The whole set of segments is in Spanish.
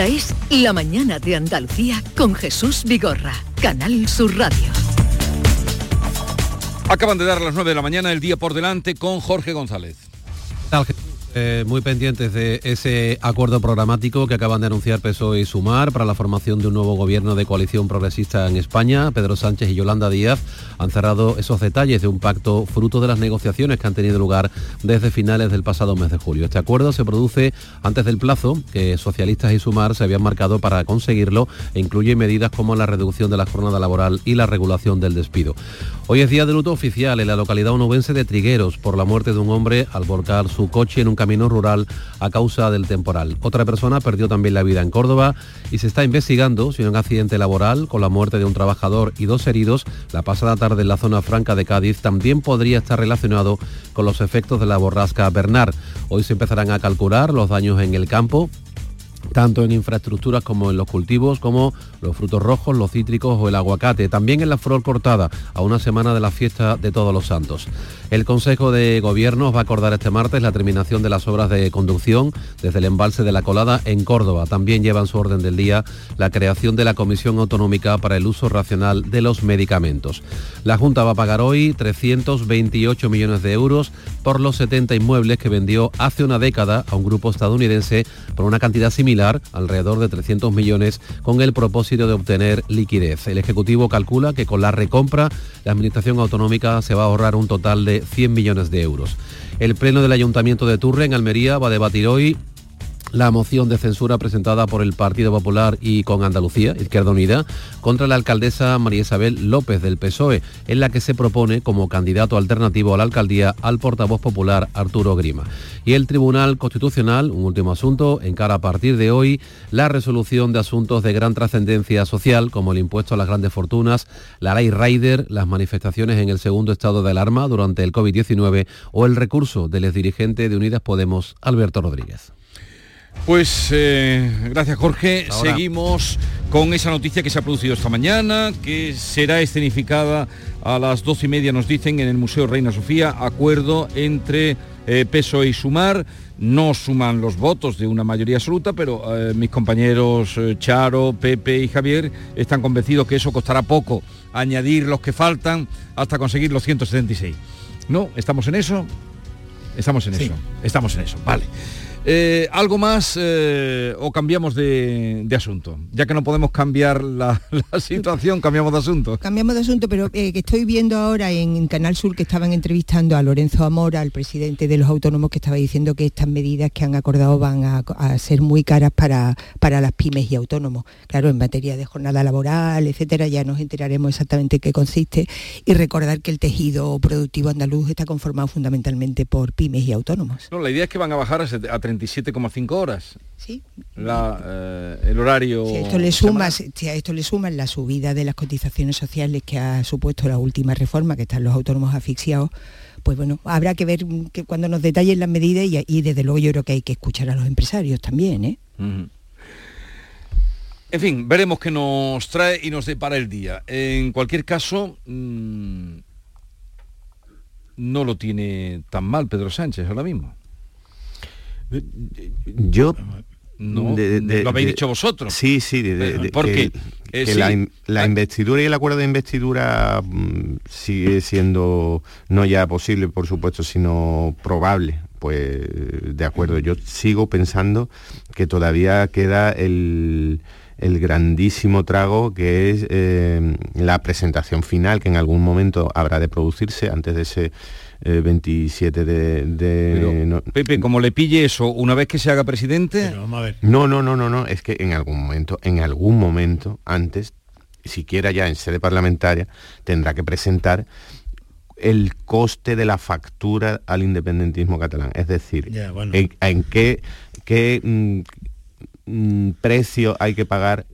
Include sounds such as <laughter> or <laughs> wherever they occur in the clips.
Esta es La Mañana de Andalucía con Jesús Vigorra, Canal Sur Radio. Acaban de dar las 9 de la mañana, el día por delante con Jorge González. Eh, muy pendientes de ese acuerdo programático que acaban de anunciar PSOE y Sumar para la formación de un nuevo gobierno de coalición progresista en España. Pedro Sánchez y Yolanda Díaz han cerrado esos detalles de un pacto fruto de las negociaciones que han tenido lugar desde finales del pasado mes de julio. Este acuerdo se produce antes del plazo que socialistas y Sumar se habían marcado para conseguirlo e incluye medidas como la reducción de la jornada laboral y la regulación del despido. Hoy es día de luto oficial en la localidad onubense de Trigueros por la muerte de un hombre al volcar su coche en un camino rural a causa del temporal. Otra persona perdió también la vida en Córdoba y se está investigando si un accidente laboral con la muerte de un trabajador y dos heridos la pasada tarde en la zona franca de Cádiz también podría estar relacionado con los efectos de la borrasca Bernard. Hoy se empezarán a calcular los daños en el campo tanto en infraestructuras como en los cultivos, como los frutos rojos, los cítricos o el aguacate, también en la flor cortada, a una semana de la fiesta de Todos los Santos. El Consejo de Gobierno va a acordar este martes la terminación de las obras de conducción desde el embalse de la Colada en Córdoba. También lleva en su orden del día la creación de la Comisión Autonómica para el Uso Racional de los Medicamentos. La Junta va a pagar hoy 328 millones de euros por los 70 inmuebles que vendió hace una década a un grupo estadounidense por una cantidad similar, alrededor de 300 millones, con el propósito de obtener liquidez. El Ejecutivo calcula que con la recompra la Administración Autonómica se va a ahorrar un total de 100 millones de euros. El Pleno del Ayuntamiento de Turre, en Almería, va a debatir hoy la moción de censura presentada por el Partido Popular y con Andalucía, Izquierda Unida, contra la alcaldesa María Isabel López del PSOE, en la que se propone como candidato alternativo a la alcaldía al portavoz popular Arturo Grima. Y el Tribunal Constitucional, un último asunto, encara a partir de hoy la resolución de asuntos de gran trascendencia social, como el impuesto a las grandes fortunas, la ley Rider, las manifestaciones en el segundo estado de alarma durante el COVID-19 o el recurso del exdirigente de Unidas Podemos, Alberto Rodríguez. Pues eh, gracias Jorge. Seguimos con esa noticia que se ha producido esta mañana, que será escenificada a las doce y media, nos dicen, en el Museo Reina Sofía, acuerdo entre eh, PSOE y Sumar. No suman los votos de una mayoría absoluta, pero eh, mis compañeros eh, Charo, Pepe y Javier están convencidos que eso costará poco, añadir los que faltan hasta conseguir los 176. ¿No? ¿Estamos en eso? Estamos en eso. Estamos en eso. Vale. Eh, ¿Algo más eh, o cambiamos de, de asunto? Ya que no podemos cambiar la, <laughs> la situación, cambiamos de asunto. Cambiamos de asunto, pero eh, que estoy viendo ahora en Canal Sur que estaban entrevistando a Lorenzo Amora, al presidente de los autónomos, que estaba diciendo que estas medidas que han acordado van a, a ser muy caras para, para las pymes y autónomos. Claro, en materia de jornada laboral, etcétera, ya nos enteraremos exactamente qué consiste y recordar que el tejido productivo andaluz está conformado fundamentalmente por pymes y autónomos. No, la idea es que van a bajar a set- a 37,5 horas. Sí. La, eh, el horario. Si a esto le sumas, si a esto le suman la subida de las cotizaciones sociales que ha supuesto la última reforma, que están los autónomos asfixiados, pues bueno, habrá que ver que cuando nos detallen las medidas y, y desde luego yo creo que hay que escuchar a los empresarios también, ¿eh? En fin, veremos qué nos trae y nos depara el día. En cualquier caso, mm, no lo tiene tan mal Pedro Sánchez ahora mismo. Yo No, de- de- lo habéis de- dicho vosotros. Sí, sí, porque, que, eh, que sí. la, in- la Ah. investidura y el acuerdo de investidura mm, sigue siendo no ya posible, por supuesto, sino probable. Pues de acuerdo, yo sigo pensando que todavía queda el, el grandísimo trago que es eh, la presentación final que en algún momento habrá de producirse antes de ese eh, 27 de... de Pero, no- Pepe, como le pille eso, una vez que se haga presidente, vamos a ver. no, no, no, no, no, es que en algún momento, en algún momento, antes, siquiera ya en sede parlamentaria, tendrá que presentar el coste de la factura al independentismo catalán. Es decir, Ya, bueno. en, en qué, qué, mm, mm, precio hay que pagar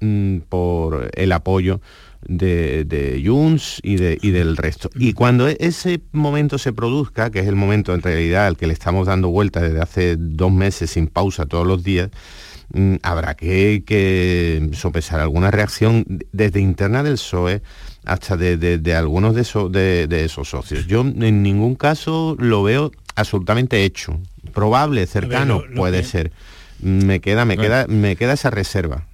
mm, por el apoyo de, de Junts y, de, y del resto. Y cuando e- ese momento se produzca, que es el momento en realidad al que le estamos dando vuelta desde hace dos meses sin pausa todos los días, mm, habrá que, que sopesar alguna reacción desde interna del PSOE hasta de, de- de algunos de esos, de, de esos socios. Yo en ningún caso lo veo absolutamente hecho. Probable, cercano, lo- lo puede que- ser. me queda, me queda, me queda esa reserva.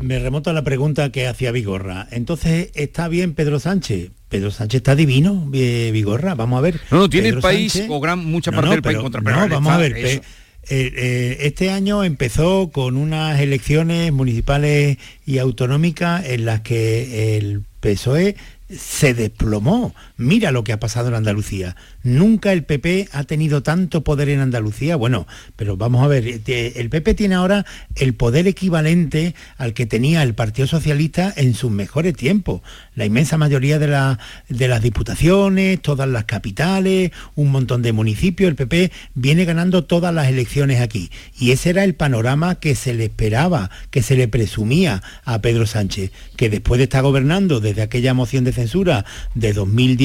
Me remonto a la pregunta que hacía Vigorra. Entonces, ¿está bien Pedro Sánchez? Pedro Sánchez está divino, Vigorra, vamos a ver. No, no, tiene el país o gran mucha parte del país contra No, vamos a ver. Eh, eh, este año empezó con unas elecciones municipales y autonómicas en las que el PSOE se desplomó. Mira lo que ha pasado en Andalucía. Nunca el PP ha tenido tanto poder en Andalucía. Bueno, pero vamos a ver, eh, el PP tiene ahora el poder equivalente al que tenía el Partido Socialista en sus mejores tiempos. La inmensa mayoría de, las diputaciones, todas las capitales, un montón de municipios, el PP viene ganando todas las elecciones aquí. Y ese era el panorama que se le esperaba, que se le presumía a Pedro Sánchez, que después de estar gobernando desde aquella moción de censura de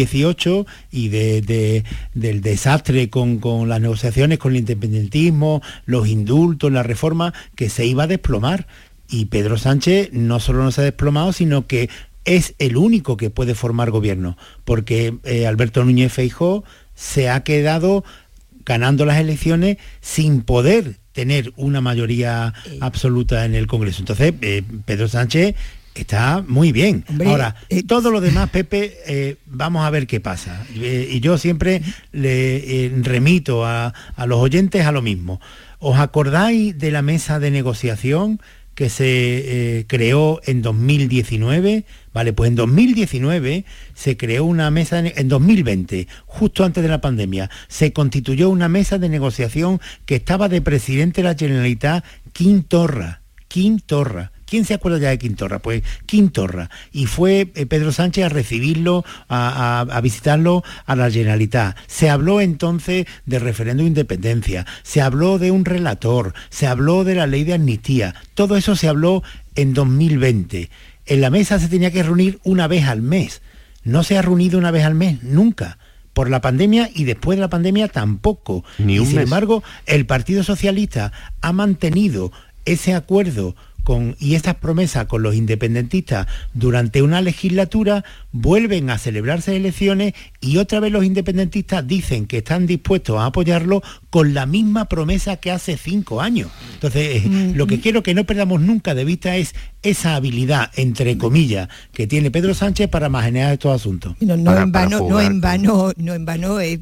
2018 y de del desastre con, las negociaciones con el independentismo, los indultos, la reforma, que se iba a desplomar. Y Pedro Sánchez no solo no se ha desplomado, sino que es el único que puede formar gobierno, porque eh, Alberto Núñez Feijó se ha quedado ganando las elecciones sin poder tener una mayoría absoluta en el Congreso. Entonces, eh, Pedro Sánchez Está muy bien. Ahora, eh, todo lo demás, <laughs> Pepe, eh, vamos a ver qué pasa. Eh, y yo siempre le remito a, los oyentes a lo mismo. ¿Os acordáis de la mesa de negociación que se creó en 2019? Vale, pues en 2019 se creó una mesa, en 2020, justo antes de la pandemia, se constituyó una mesa de negociación que estaba de presidente de la Generalitat Quintorra. Quintorra ¿Quién se acuerda ya de Quintorra? Pues Quintorra. Y fue eh, Pedro Sánchez a recibirlo, a, visitarlo a la Generalitat. Se habló entonces de referéndum de independencia, se habló de un relator, se habló de la ley de amnistía. Todo eso se habló en 2020. En la mesa se tenía que reunir una vez al mes. No se ha reunido una vez al mes, nunca por la pandemia y después de la pandemia tampoco. Ni y sin embargo, el Partido Socialista ha mantenido ese acuerdo y estas promesas con los independentistas durante una legislatura vuelven a celebrarse elecciones y otra vez los independentistas dicen que están dispuestos a apoyarlo con la misma promesa que hace cinco años. Entonces, eh, lo que quiero que no perdamos nunca de vista es esa habilidad, entre comillas, que tiene Pedro Sánchez para manejar estos asuntos. No, en vano, no en vano, no en vano eh,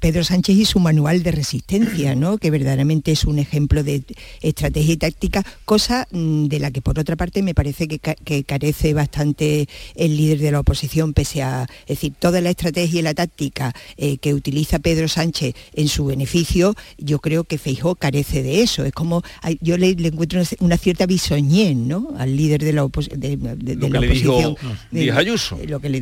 Pedro Sánchez y su manual de resistencia, ¿no? que verdaderamente es un ejemplo de estrategia y táctica, cosa mm, de la que por otra parte me parece que, que carece bastante el líder de la oposición, pese a, es decir, toda la estrategia y la táctica eh, que utiliza Pedro Sánchez en su beneficio, yo creo que Feijó carece de eso. Es como, yo le, encuentro una, cierta bisoñez, ¿no? líder de la, de, la oposición. Díaz Ayuso. Lo que, le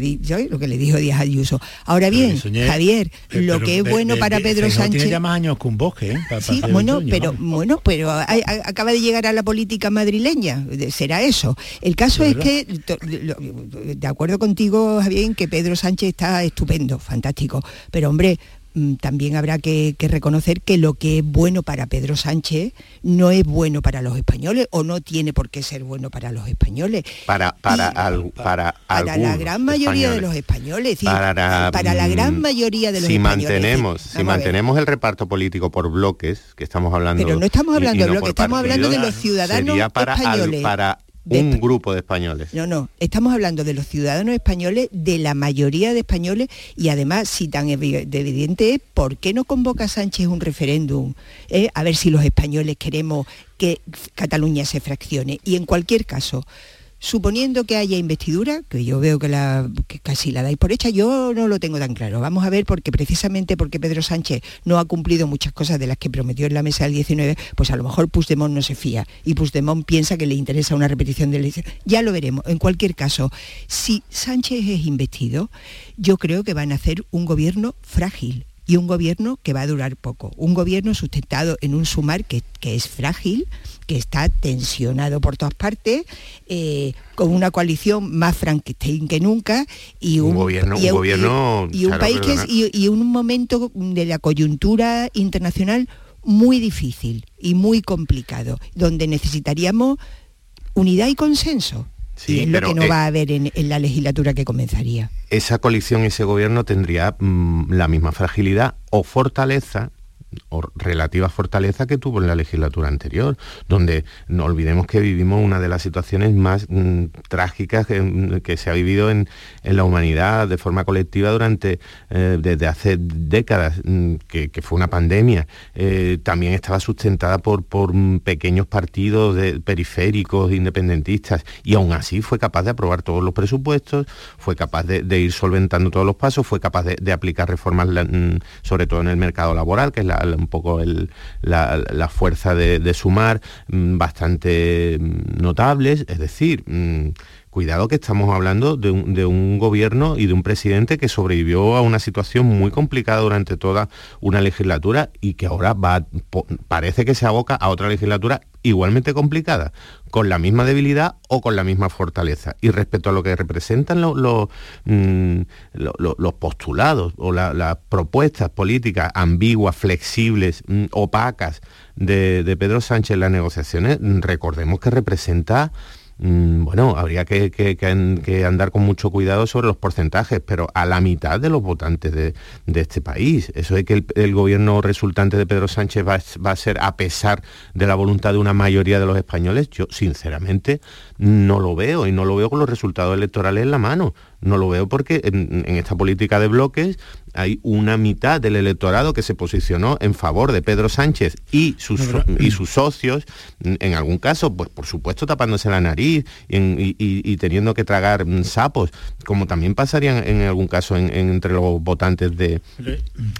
lo que le dijo Díaz Ayuso. Ahora bien, Javier, lo que es bueno para Pedro Sánchez... Tiene ya más años que un bosque, ¿eh? sí, bueno, pero, bueno, pero acaba de llegar a la política madrileña, será eso. El caso es, que, de acuerdo contigo, Javier, que Pedro Sánchez está estupendo, fantástico, pero hombre, Mm, también habrá que, reconocer que lo que es bueno para Pedro Sánchez no es bueno para los españoles o no tiene por qué ser bueno para los españoles. Para, para, para, para la gran mayoría de los españoles. para, la gran mm, mayoría de los si Mantenemos, si mantenemos el reparto político por bloques, que estamos hablando... Pero no estamos hablando de bloques, estamos hablando de los ciudadanos españoles un grupo de españoles. No, no, estamos hablando de los ciudadanos españoles, de la mayoría de españoles y además, si tan evidente es, ¿por qué no convoca Sánchez un referéndum? Eh, a ver si los españoles queremos que Cataluña se fraccione. Y en cualquier caso, suponiendo que haya investidura, que yo veo que, la, casi la dais por hecha, yo no lo tengo tan claro. Vamos a ver, porque precisamente porque Pedro Sánchez no ha cumplido muchas cosas de las que prometió en la mesa del 19, pues a lo mejor Puigdemont no se fía y Puigdemont piensa que le interesa una repetición de la elección. Ya lo veremos. En cualquier caso, si Sánchez es investido, yo creo que van a hacer un gobierno frágil y un gobierno que va a durar poco. Un gobierno sustentado en un sumar que, es frágil, que está tensionado por todas partes, eh, con una coalición más Frankenstein que nunca y un, gobierno, y, un, gobierno y, un país que es, y, un momento de la coyuntura internacional muy difícil y muy complicado, donde necesitaríamos unidad y consenso. Y es lo que no va a haber en, la legislatura que comenzaría. Esa coalición, ese gobierno tendría mm, la misma fragilidad o fortaleza relativa fortaleza que tuvo en la legislatura anterior, donde no olvidemos que vivimos una de las situaciones más mm, trágicas que, se ha vivido en, la humanidad de forma colectiva durante eh, desde hace décadas, mm, que, fue una pandemia. Eh, también estaba sustentada por, pequeños partidos periféricos, independentistas, y aún así fue capaz de aprobar todos los presupuestos, fue capaz de, ir solventando todos los pasos, fue capaz de, aplicar reformas, mm, sobre todo en el mercado laboral, que es un poco la, fuerza de, sumar, mm, bastante mm, notables, es decir, cuidado que estamos hablando de un, gobierno y de un presidente que sobrevivió a una situación muy complicada durante toda una legislatura y que ahora va, parece que se aboca a otra legislatura igualmente complicada, con la misma debilidad o con la misma fortaleza. Y respecto a lo que representan mm, los postulados o las propuestas políticas ambiguas, flexibles, mm, opacas de, de Pedro Sánchez en las negociaciones, recordemos que representa Mm, bueno, habría que, andar con mucho cuidado sobre los porcentajes, pero a la mitad de los votantes de, este país. Eso de que el, gobierno resultante de Pedro Sánchez va, va, a ser a pesar de la voluntad de una mayoría de los españoles, yo sinceramente no lo veo y no lo veo con los resultados electorales en la mano. No lo veo porque en, esta política de bloques hay una mitad del electorado que se posicionó en favor de Pedro Sánchez y sus, y sus socios, en algún caso, pues por supuesto tapándose la nariz y, teniendo que tragar sapos, como también pasaría en algún caso entre los votantes de,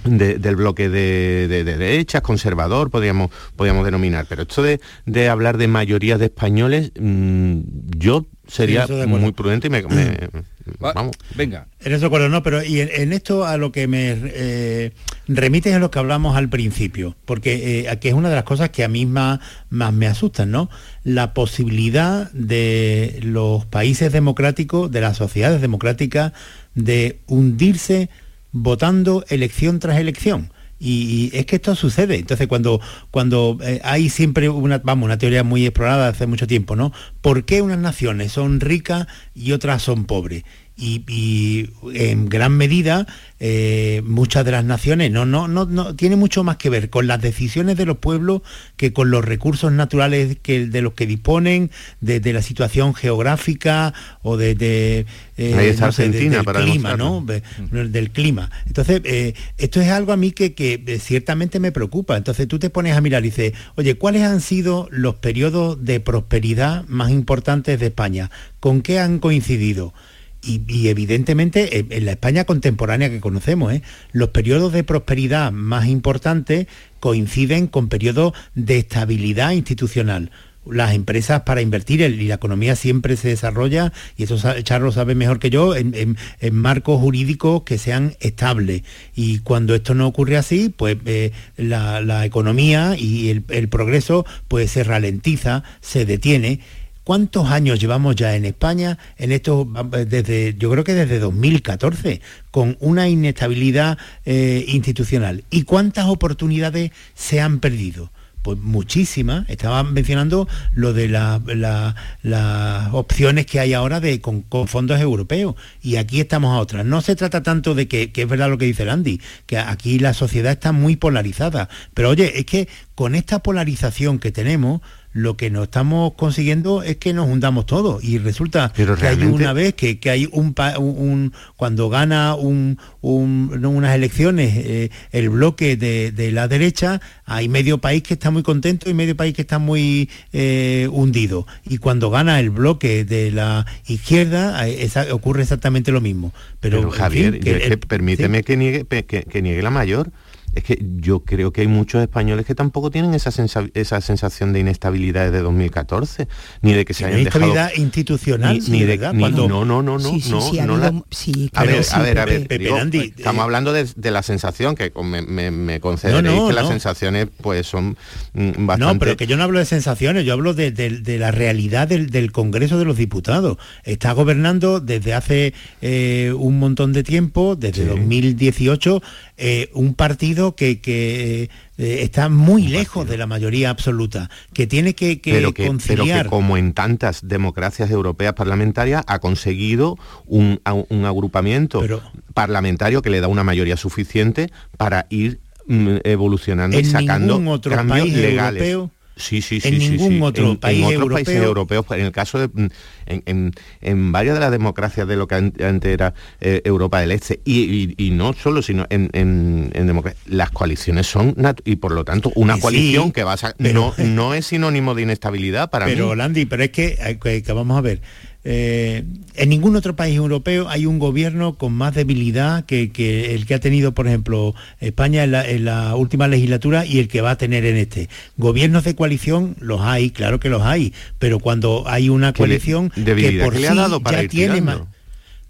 del bloque de, derechas, conservador, podríamos, podríamos denominar. Pero esto de, hablar de mayorías de españoles, mm, yo sería muy prudente y me, <clears throat> vamos. Venga. En eso acuerdo, no, pero y en, esto a lo que me eh, remite a lo que hablamos al principio, porque eh, aquí es una de las cosas que a mí más, me asustan, ¿no? La posibilidad de los países democráticos, de las sociedades democráticas, de hundirse votando elección tras elección y, es que esto sucede. Entonces, cuando, cuando eh, hay siempre una, vamos, una teoría muy explorada hace mucho tiempo, ¿no? ¿Por qué unas naciones son ricas y otras son pobres? Y, en gran medida eh, muchas de las naciones no, no, no, no, tiene mucho más que ver con las decisiones de los pueblos que con los recursos naturales que, de los que disponen, de, la situación geográfica o de, de eh, del clima, ¿no? del clima. Entonces, eh, esto es algo a mí que, que ciertamente me preocupa. Entonces tú te pones a mirar y dices, oye, ¿cuáles han sido los periodos de prosperidad más importantes de España? ¿Con qué han coincidido? Y, evidentemente en la España contemporánea que conocemos, ¿eh? los periodos de prosperidad más importantes coinciden con periodos de estabilidad institucional. Las empresas para invertir y la economía siempre se desarrolla, y eso Charlos sabe mejor que yo, en, marcos jurídicos que sean estables. Y cuando esto no ocurre así, pues eh, la, economía y el, el progreso pues se ralentiza, se detiene ¿Cuántos años llevamos ya en España en esto desde yo creo que desde 2014 con una inestabilidad eh, institucional? ¿Y cuántas oportunidades se han perdido? Pues muchísimas. Estaba mencionando lo de las opciones que hay ahora de, con, fondos europeos. Y aquí estamos a otras. No se trata tanto de que, que, es verdad lo que dice Andy, que aquí la sociedad está muy polarizada. Pero oye, es que con esta polarización que tenemos, lo que no estamos consiguiendo es que nos hundamos todos. Y resulta que hay una vez que, hay un, un, cuando gana un, unas elecciones eh, el bloque de, la derecha hay medio país que está muy contento y medio país que está muy eh, hundido. Y cuando gana el bloque de la izquierda eh, ocurre exactamente lo mismo. Pero, Javier permíteme que niegue que niegue la mayor es que yo creo que hay muchos españoles que tampoco tienen esa, esa sensación de inestabilidad desde 2014, ni de que se hayan inestabilidad institucional, ni, de, no, no, no, no, sí, sí, no, no a ver, a ver, a ver, estamos hablando de, la sensación que me, me, me concederéis que las sensaciones pues son bastante... No, pero que yo no hablo de sensaciones, yo hablo de, la realidad del, Congreso de los Diputados. Está gobernando desde hace eh, un montón de tiempo, desde 2018, eh, un partido que, eh, está muy lejos de la mayoría absoluta, que tiene que, conciliar... Pero que como en tantas democracias europeas parlamentarias ha conseguido un, agrupamiento parlamentario que le da una mayoría suficiente para ir mm, evolucionando y sacando otro cambios país legales. Europeo Sí, sí, sí. en sí, ningún sí. otro En- país en otros europeo. países europeos, en el caso de mm, en, en- en varias de las democracias de lo que an- antes era eh, Europa del Este y, y- y no solo, sino en, en, en democracia, las coaliciones son y por lo tanto una sí, coalición que va a pero- no, <laughs> no es sinónimo de inestabilidad para pero mí. Landy, pero es que, eh, que- que vamos a ver, eh, en ningún otro país europeo hay un gobierno con más debilidad que, que el que ha tenido, por ejemplo, España en la, en la última legislatura y el que va a tener en este. Gobiernos de coalición los hay, claro que los hay, pero cuando hay una coalición que por sí le ha dado para ya tiene más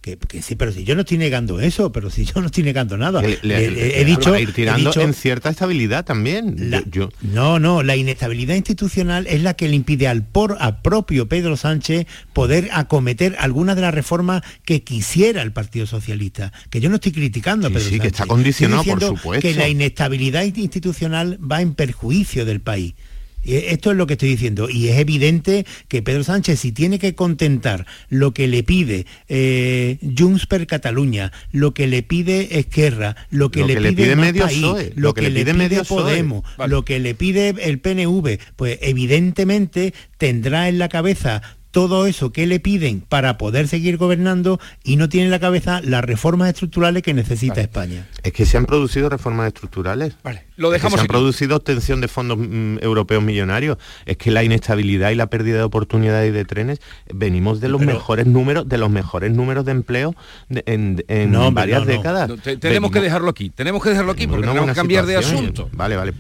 que, que sí, pero si yo no estoy negando eso, pero si yo no estoy negando nada. Le- Eh, le- he dicho, ir he tirando dicho- en cierta estabilidad también. la- Yo- no, no, la inestabilidad institucional es la que le impide al por a propio Pedro Sánchez poder acometer algunas de las reformas que quisiera el Partido Socialista. Que yo no estoy criticando a Sí, Pedro sí, que Sánchez. está condicionado, por supuesto. Que la inestabilidad institucional va en perjuicio del país. Esto es lo que estoy diciendo y es evidente que Pedro Sánchez si tiene que contentar lo que le pide eh, Junts per Cataluña, lo que le pide Esquerra, lo que, Lo le, que le pide, pide Más medio País, PSOE, lo, que, le pide, medio. Podemos, Vale. lo que le pide el PNV, pues evidentemente tendrá en la cabeza todo eso que le piden para poder seguir gobernando y no tiene en la cabeza las reformas estructurales que necesita España. Es que se han producido reformas estructurales. Vale, lo Es que dejamos se han producido obtención de fondos mm, europeos millonarios. Es que la inestabilidad y la pérdida de oportunidades de trenes venimos de los Pero- mejores números, de los mejores números de empleo de- en, en No, varias no, no. décadas. No, te- tenemos que dejarlo aquí. Tenemos que dejarlo aquí porque tenemos que cambiar de asunto. Vale, vale.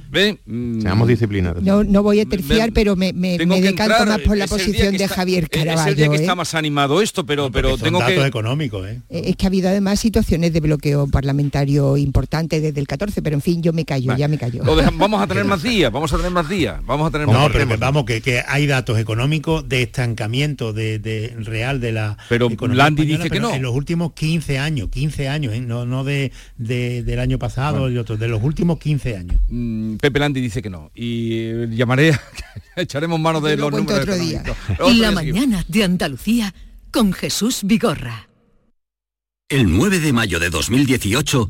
Mm, Seamos disciplinados. No, no voy a terciar, Me- pero me, me, me que decanto entrar, más por la es posición que de está- Javier Es el día Caraballo. que ¿eh? está más animado esto, pero, pero tengo datos que... económicos, ¿eh? Eh, Es que ha habido además situaciones de bloqueo parlamentario importante desde el 14, pero en fin, yo me callo, Vale. ya me callo. Vamos a <laughs> tener más días, vamos a tener más días, vamos a tener más No, pero que vamos, que, que hay datos económicos de estancamiento de, de real de la Pero economía Landi española, dice que no. En los últimos 15 años, 15 años, ¿eh? no, no de, de- del año pasado y otro, de los últimos 15 años. Mm, Pepe Landi dice que no. Y eh, llamaré, <laughs> echaremos mano de Yo los números otro día. Otro La día seguimos. mañana de Andalucía con Jesús Vigorra. El 9 de mayo de 2018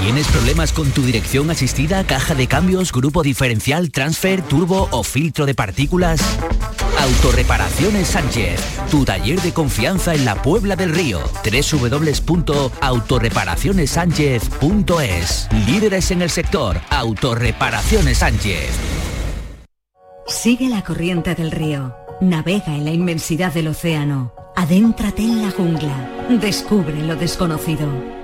¿Tienes problemas con tu dirección asistida, caja de cambios, grupo diferencial, transfer, turbo o filtro de partículas? Autorreparaciones Sánchez, tu taller de confianza en la Puebla del Río. www.autorreparacionessánchez.es Líderes en el sector, Autorreparaciones Sánchez. Sigue la corriente del río. Navega en la inmensidad del océano. Adéntrate en la jungla. Descubre lo desconocido.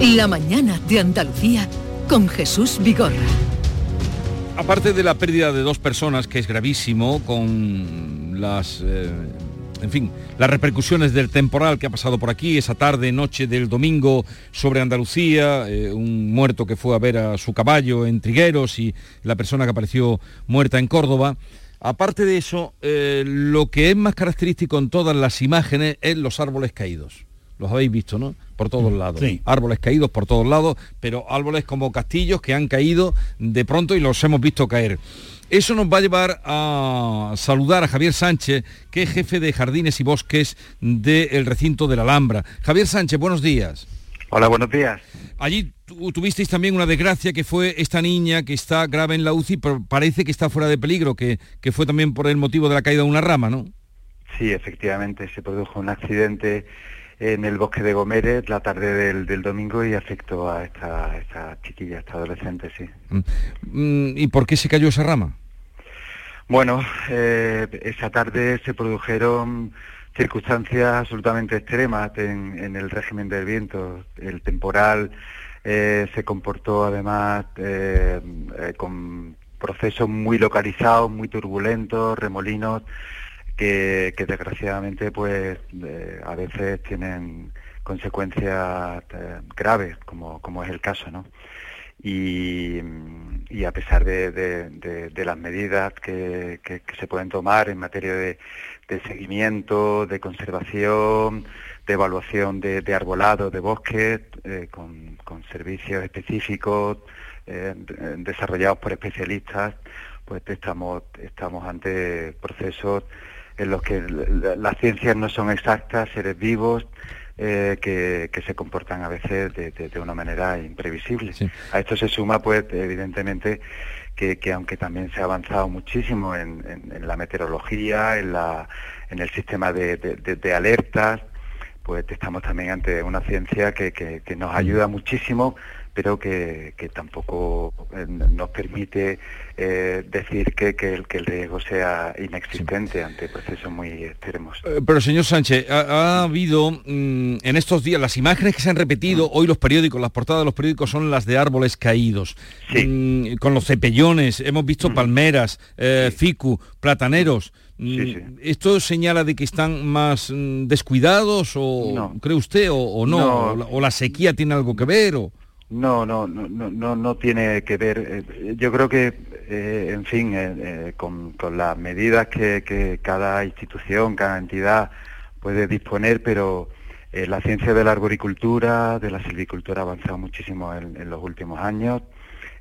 La mañana de Andalucía con Jesús Vigorra. Aparte de la pérdida de dos personas, que es gravísimo, con las, eh, en fin, las repercusiones del temporal que ha pasado por aquí esa tarde, noche del domingo sobre Andalucía, eh, un muerto que fue a ver a su caballo en Trigueros y la persona que apareció muerta en Córdoba. Aparte de eso, eh, lo que es más característico en todas las imágenes es los árboles caídos. Los habéis visto, ¿no? Por todos lados. Sí. Árboles caídos por todos lados, pero árboles como castillos que han caído de pronto y los hemos visto caer. Eso nos va a llevar a saludar a Javier Sánchez, que es jefe de jardines y bosques del recinto de la Alhambra. Javier Sánchez, buenos días. Hola, buenos días. Allí tu- tuvisteis también una desgracia que fue esta niña que está grave en la UCI, pero parece que está fuera de peligro, que, que fue también por el motivo de la caída de una rama, ¿no? Sí, efectivamente, se produjo un accidente en el bosque de Gomeres la tarde del, del domingo y afectó a esta, esta chiquilla, a esta adolescente, sí. Mm, ¿Y por qué se cayó esa rama? Bueno, eh, esa tarde se produjeron circunstancias absolutamente extremas en, en el régimen del viento. El temporal eh, se comportó además eh, eh, con procesos muy localizados, muy turbulentos, remolinos, que, desgraciadamente pues eh, a veces tienen consecuencias eh, graves, como, como es el caso, ¿no? y, a pesar de, de- las medidas que, que- se pueden tomar en materia de, seguimiento, de conservación, de evaluación de, de arbolado, de bosques, eh, con, servicios específicos eh, de- desarrollados por especialistas, pues estamos, estamos ante procesos en los que la- las ciencias no son exactas, seres vivos, eh, que, que se comportan a veces de, de- de una manera imprevisible. A esto se suma, pues, evidentemente, que, que aunque también se ha avanzado muchísimo en, en- en la meteorología, en, la, en el sistema de, de- alertas, pues estamos también ante una ciencia que, que- que nos ayuda muchísimo, pero que, que tampoco eh, nos permite eh, decir que, que el, que el riesgo sea inexistente ante procesos muy extremos. Eh, Pero señor Sánchez, ha, ha habido mm, en estos días las imágenes que se han repetido, hoy los periódicos, las portadas de los periódicos son las de árboles caídos, Mm, con los cepellones, hemos visto palmeras, eh, ficu, plataneros. Mm, ¿Esto señala de que están más mm, descuidados o cree usted o, o no? No. O, la, o la sequía tiene algo que ver? O... No, no, no, no, no, tiene que ver. eh, Yo creo que, eh, en fin, eh, eh, con, las medidas que, cada institución, cada entidad puede disponer, pero eh, la ciencia de la arboricultura, de la silvicultura ha avanzado muchísimo en, los últimos años.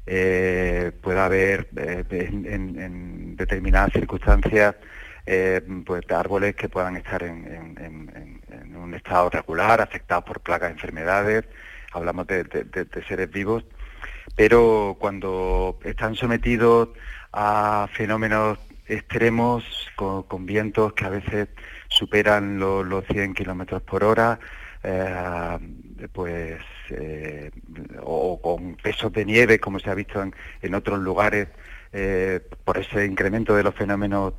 Puede haber en, determinadas circunstancias pues árboles que puedan estar en un estado regular, afectados por plagas, enfermedades, hablamos de, seres vivos, pero cuando están sometidos a fenómenos extremos con, vientos que a veces superan lo- los 100 kilómetros por hora, eh, pues eh, o, con pesos de nieve como se ha visto en, otros lugares eh, por ese incremento de los fenómenos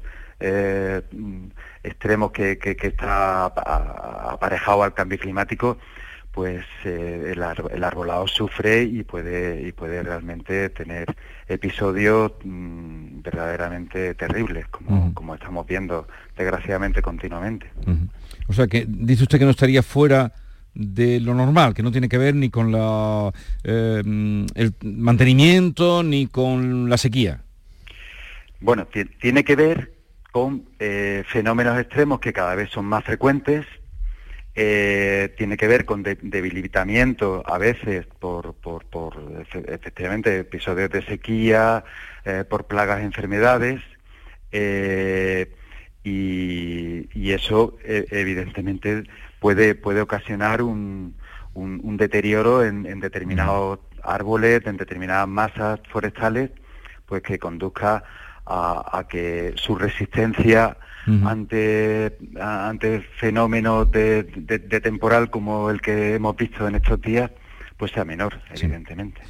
extremos que, está aparejado al cambio climático, pues eh, el, ar- el arbolado sufre y puede y puede realmente tener episodios mm, verdaderamente terribles, como, como estamos viendo desgraciadamente continuamente. O sea que dice usted que no estaría fuera de lo normal, que no tiene que ver ni con la, eh, el mantenimiento ni con la sequía. Bueno, tiene que ver con eh, fenómenos extremos que cada vez son más frecuentes, eh, tiene que ver con debilitamiento a veces por, efectivamente episodios de sequía, por plagas, enfermedades, y, eso evidentemente puede, puede ocasionar un, deterioro en, determinados árboles, en determinadas masas forestales, pues que conduzca a, que su resistencia ante, ante fenómenos de, temporal como el que hemos visto en estos días, pues sea menor, evidentemente.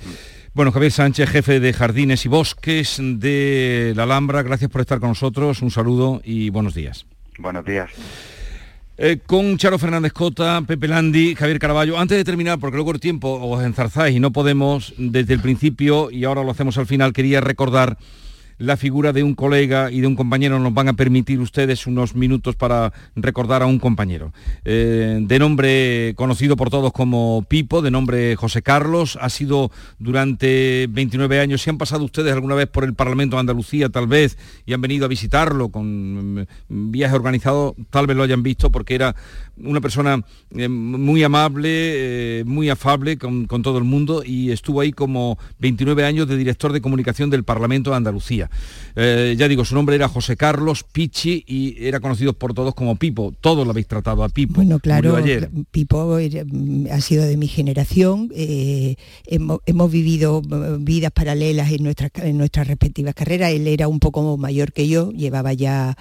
Bueno, Javier Sánchez, jefe de Jardines y Bosques de la Alhambra, gracias por estar con nosotros, un saludo y buenos días. Buenos días. Eh, con Charo Fernández Cota, Pepe Landi, Javier Caraballo. Antes de terminar, porque luego el tiempo os enzarzáis y no podemos desde el principio, y ahora lo hacemos al final, quería recordar la figura de un colega y de un compañero. Nos van a permitir ustedes unos minutos para recordar a un compañero. Eh, de nombre conocido por todos como Pipo, de nombre José Carlos, ha sido durante 29 años. Si han pasado ustedes alguna vez por el Parlamento de Andalucía, tal vez, y han venido a visitarlo con mm, viajes organizados, tal vez lo hayan visto porque era una persona eh, muy amable, eh, muy afable con, todo el mundo y estuvo ahí como 29 años de director de comunicación del Parlamento de Andalucía. Eh, ya digo, su nombre era José Carlos Pichi y era conocido por todos como Pipo. Todos lo habéis tratado a Pipo. Bueno, claro, Pipo mm, ha sido de mi generación. Hemos, vivido vidas paralelas en nuestras, en nuestras respectivas carreras. Él era un poco mayor que yo, llevaba ya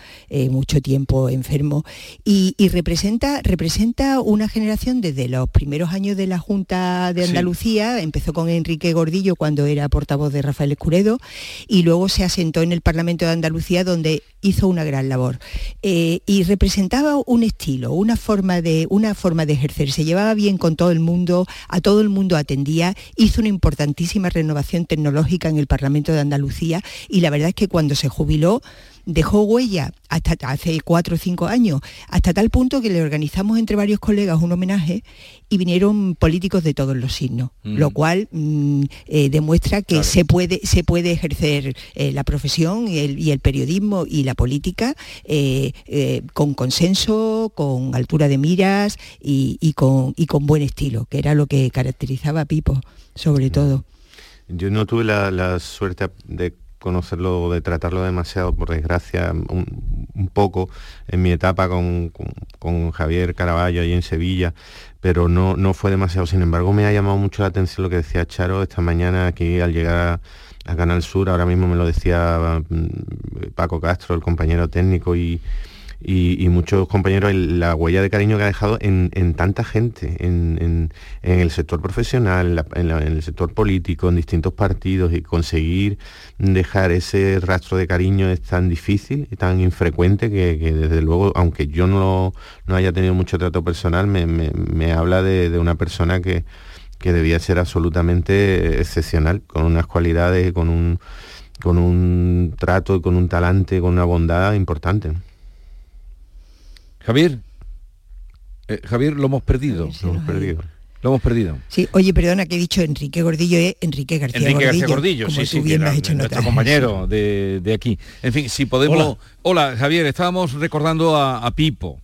mucho tiempo enfermo y, y representa representa una generación desde los primeros años de la Junta de Andalucía, empezó con Enrique Gordillo cuando era portavoz de Rafael Escuredo y luego se asentó en el Parlamento de Andalucía donde hizo una gran labor. Eh, y representaba un estilo, una forma, de, una forma de ejercer, se llevaba bien con todo el mundo, a todo el mundo atendía, hizo una importantísima renovación tecnológica en el Parlamento de Andalucía y la verdad es que cuando se jubiló, dejó huella hasta hace cuatro o cinco años, hasta tal punto que le organizamos entre varios colegas un homenaje y vinieron políticos de todos los signos, mm. lo cual mm, eh, demuestra que se, puede, se puede ejercer eh, la profesión y el, periodismo y la política eh, con consenso, con altura de miras y, con, y con buen estilo, que era lo que caracterizaba a Pipo, sobre todo. Yo no tuve la suerte de conocerlo, de tratarlo demasiado, por desgracia, un, poco en mi etapa con, Javier Caraballo ahí en Sevilla, pero no, no fue demasiado. Sin embargo, me ha llamado mucho la atención lo que decía Charo esta mañana aquí al llegar a Canal Sur, ahora mismo me lo decía mm, Paco Castro, el compañero técnico, y, y, muchos compañeros la huella de cariño que ha dejado en, tanta gente, en, el sector profesional, en, el sector político, en distintos partidos y conseguir dejar ese rastro de cariño es tan difícil y tan infrecuente que, desde luego, aunque yo no, no, haya tenido mucho trato personal, me, habla de, una persona que, que debía ser absolutamente excepcional, con unas cualidades, con un, con un trato, con un talante, con una bondad importante. Javier, eh, Javier, lo hemos perdido. lo hemos perdido. Lo hemos perdido. Sí, oye, perdona que he dicho Enrique Gordillo, es Enrique García Enrique Gordillo. García Gordillo, sí, sí, que nuestro compañero de, aquí. En fin, si podemos... Hola, Javier, estábamos recordando a Pipo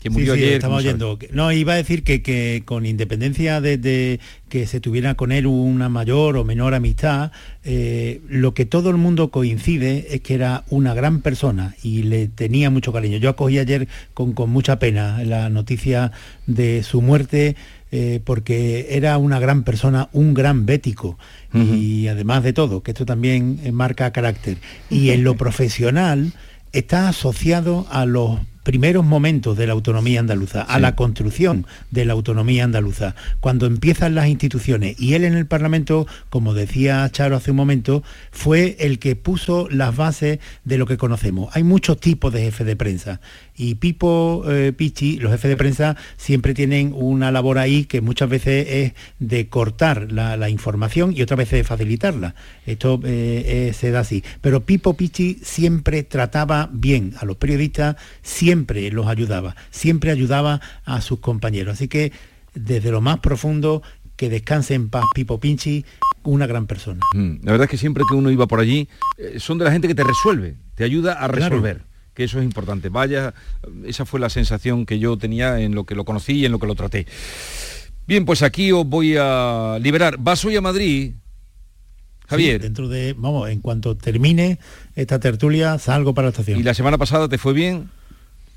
que murió sí, ayer. Estamos oyendo. No, iba a decir que, con independencia de, que se tuviera con él una mayor o menor amistad, eh, lo que todo el mundo coincide es que era una gran persona y le tenía mucho cariño. Yo acogí ayer con, mucha pena la noticia de su muerte. Eh, porque era una gran persona, un gran bético y además de todo, que esto también marca carácter. Y en lo <laughs> profesional está asociado a los primeros momentos de la autonomía andaluza, a la construcción de la autonomía andaluza, cuando empiezan las instituciones. Y él en el Parlamento, como decía Charo hace un momento, fue el que puso las bases de lo que conocemos. Hay muchos tipos de jefes de prensa y Pipo eh, Pichi, los jefes de prensa, siempre tienen una labor ahí que muchas veces es de cortar la, información y otras veces de facilitarla. Esto eh, eh, se da así. Pero Pipo Pichi siempre trataba bien a los periodistas, siempre los ayudaba, siempre ayudaba a sus compañeros. Así que desde lo más profundo, que descanse en paz Pipo Pinchi, una gran persona. Mm, La verdad es que siempre que uno iba por allí, eh, son de la gente que te resuelve, te ayuda a Claro. Que eso es importante. Vaya, esa fue la sensación que yo tenía en lo que lo conocí y en lo que lo traté. Bien, pues aquí os voy a liberar. ¿Vas hoy a Madrid? Javier. Sí, dentro de, vamos, en cuanto termine esta tertulia, salgo para la estación. ¿Y la semana pasada te fue bien?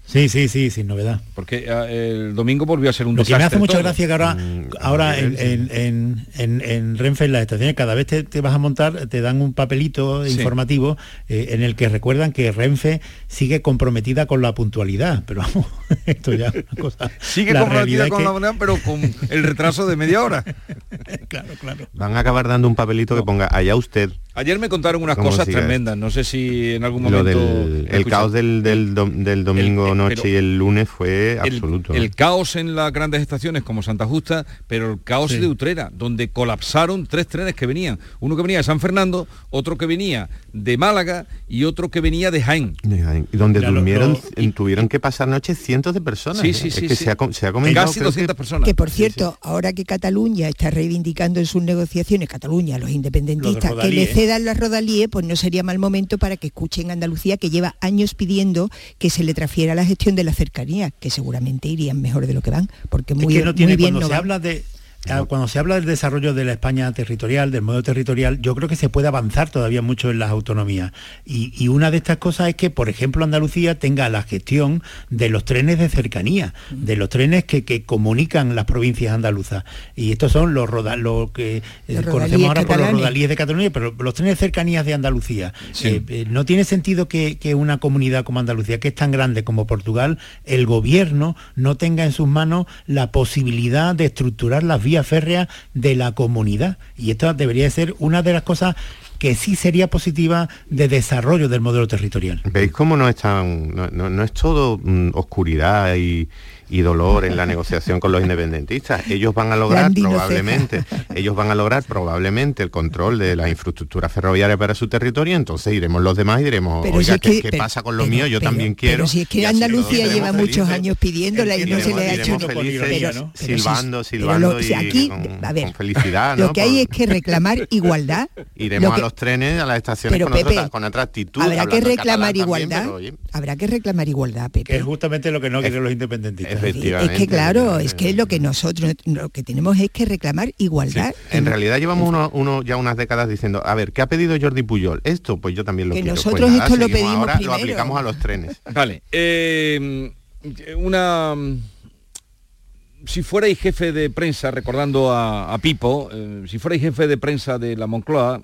Sí, sí, sí, sin novedad. Porque ah, el domingo volvió a ser un Lo que me desastre hace mucha todo. gracia que ahora, ahora en, en, en, en- en Renfe, en las estaciones, cada vez te, te vas a montar, te dan un papelito Sí. informativo eh, en el que recuerdan que Renfe sigue comprometida con la puntualidad. Pero vamos, <laughs> esto ya es una cosa. Sigue la comprometida con que- la moneda, pero con el retraso de media hora. <laughs> claro, claro. Van a acabar dando un papelito que ponga allá usted. Ayer me contaron unas ¿Cómo cosas tremendas. No sé si en algún Lo momento... del el caos del, del, dom- del domingo el- noche y el lunes fue absoluto. el caos en las grandes estaciones como Santa Justa, pero el caos Sí. de Utrera, donde colapsaron tres trenes que venían. Uno que venía de San Fernando, otro que venía de Málaga y otro que venía de Jaén. Y donde durmieron, tuvieron que pasar noches cientos de personas. Sí, ¿eh? sí, es sí, que sí. Se, ha, se ha comentado. Casi creo 200 que- personas. Que por cierto, ahora que Cataluña está reivindicando en sus negociaciones, Cataluña, los independentistas, que le cedan las rodalíes, pues no sería mal momento para que escuchen Andalucía, que lleva años pidiendo que se le transfiera la gestión de la cercanía, que seguramente irían mejor de lo que van, porque muy, es que no tiene, muy bien cuando no se van. habla de cuando se habla del desarrollo de la España territorial, del modo territorial, yo creo que se puede avanzar todavía mucho en las autonomías. Y, y una de estas cosas es que, por ejemplo, Andalucía tenga la gestión de los trenes de cercanía, de los trenes que, que comunican las provincias andaluzas. Y estos son los, roda- lo que eh, Los conocemos rodalíes ahora por los rodalíes de Cataluña, pero los trenes de cercanías de Andalucía. Sí. Eh, eh, no tiene sentido que, que una comunidad como Andalucía, que es tan grande como Portugal, el gobierno no tenga en sus manos la posibilidad de estructurar las vías férreas de la comunidad. Y esto debería ser una de las cosas que sí sería positiva de desarrollo del modelo territorial. ¿Veis cómo no es tan, no, no- no es todo mm, oscuridad y, y dolor en la negociación con los independentistas? Ellos van a lograr probablemente, ellos van a lograr probablemente el control de la infraestructura ferroviaria para su territorio, entonces iremos los demás y diremos, Pero oiga, si ¿qué, que- qué pero- pasa con lo pero- mío? Yo pero- también quiero. Pero si es que Andalucía lleva muchos años pidiéndola y no se le ha hecho. Pero- pero si- silbando, silbando y aquí, con, a ver, con felicidad, Lo ¿no? que hay es que reclamar <laughs> igualdad. Iremos Lo que- a los trenes, a las estaciones Pero, con, otra- Pepe, con otra actitud. Habrá que reclamar también, igualdad. pero, Habrá que reclamar igualdad, Pepe. Que es justamente lo que no quieren los independentistas. Es que claro, es que lo que nosotros lo que tenemos es que reclamar igualdad. En realidad llevamos uno, uno- ya unas décadas diciendo, a ver, ¿qué ha pedido Jordi Puyol? Esto, pues yo también lo Que quiero. Pues nosotros nada, esto lo pedimos ahora, primero. lo aplicamos a los trenes. <laughs> Vale. eh, una... Si fuerais jefe de prensa, recordando a, a Pipo, eh, si fuerais jefe de prensa de la Moncloa,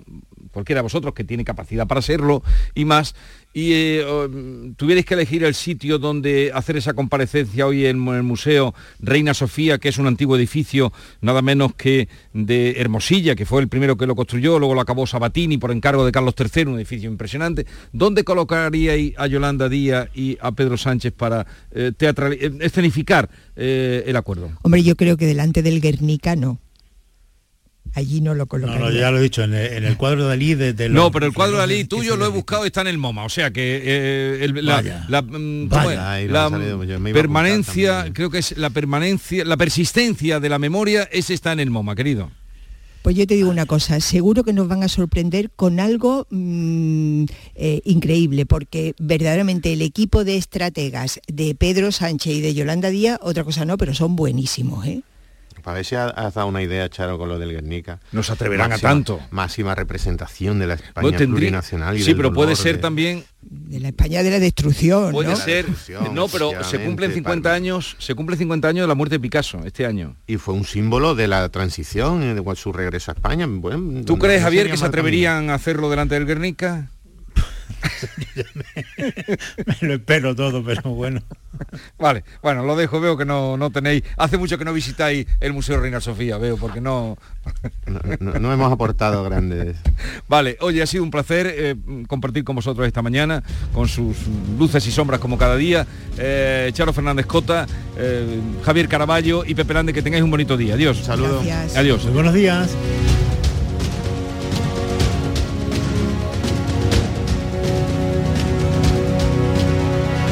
cualquiera de vosotros que tiene capacidad para serlo y más, y eh, um, tuvierais que elegir el sitio donde hacer esa comparecencia hoy en el Museo Reina Sofía, que es un antiguo edificio nada menos que de Hermosilla, que fue el primero que lo construyó, luego lo acabó Sabatini por encargo de Carlos III, un edificio impresionante, ¿dónde colocaríais a Yolanda Díaz y a Pedro Sánchez para eh, eh, escenificar el acuerdo? Hombre, yo creo que delante del Guernica no. Allí no lo No, colocaría. no, ya lo he dicho, en el, en el cuadro de Dalí de, de No, los- pero el cuadro de Dalí tuyo lo he buscado y está en el MoMA, o sea que eh, el- la, Vaya. la, mm, permanencia, creo que es la permanencia, la persistencia de la memoria, ese está en el MoMA, querido. Pues yo te digo una cosa, seguro que nos van a sorprender con algo mm, eh, increíble, porque verdaderamente el equipo de estrategas de Pedro Sánchez y de Yolanda Díaz, otra cosa no, pero son buenísimos, ¿eh? Para ver si ha- has dado una idea, Charo, con lo del Guernica. No se atreverán a tanto. Máxima representación de la España Bueno, tendría- plurinacional. Y sí, pero puede ser de- también De la España de la destrucción, Puede ¿no? ser, destrucción, no, pero se cumplen 50 años, se cumple 50 años de la muerte de Picasso este año. Y fue un símbolo de la transición, eh, de su regreso a España. Bueno, ¿Tú no- crees, no Javier, que se atreverían a hacerlo delante del Guernica? <laughs> Me lo espero todo, pero bueno. Vale, bueno, lo dejo, veo que no, no tenéis. Hace mucho que no visitáis el Museo Reina Sofía, veo, porque no. No, no- no hemos aportado grandes. Vale, oye, ha sido un placer eh, compartir con vosotros esta mañana, con sus luces y sombras como cada día. Eh, Charo Fernández Cota, eh, Javier Caraballo y Pepe Lande, que tengáis un bonito día. Adiós. Saludos. Gracias. Adiós. Muy buenos días.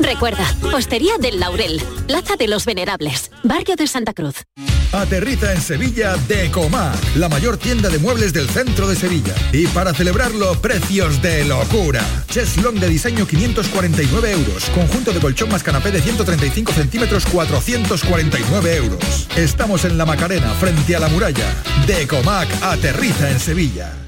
Recuerda, Hostería del Laurel, Plaza de los Venerables, Barrio de Santa Cruz. Aterriza en Sevilla Decomac, la mayor tienda de muebles del centro de Sevilla. Y para celebrarlo, precios de locura. Cheslong de diseño 549 euros. Conjunto de colchón más canapé de 135 centímetros 449 euros. Estamos en la Macarena, frente a la muralla. Decomac aterriza en Sevilla.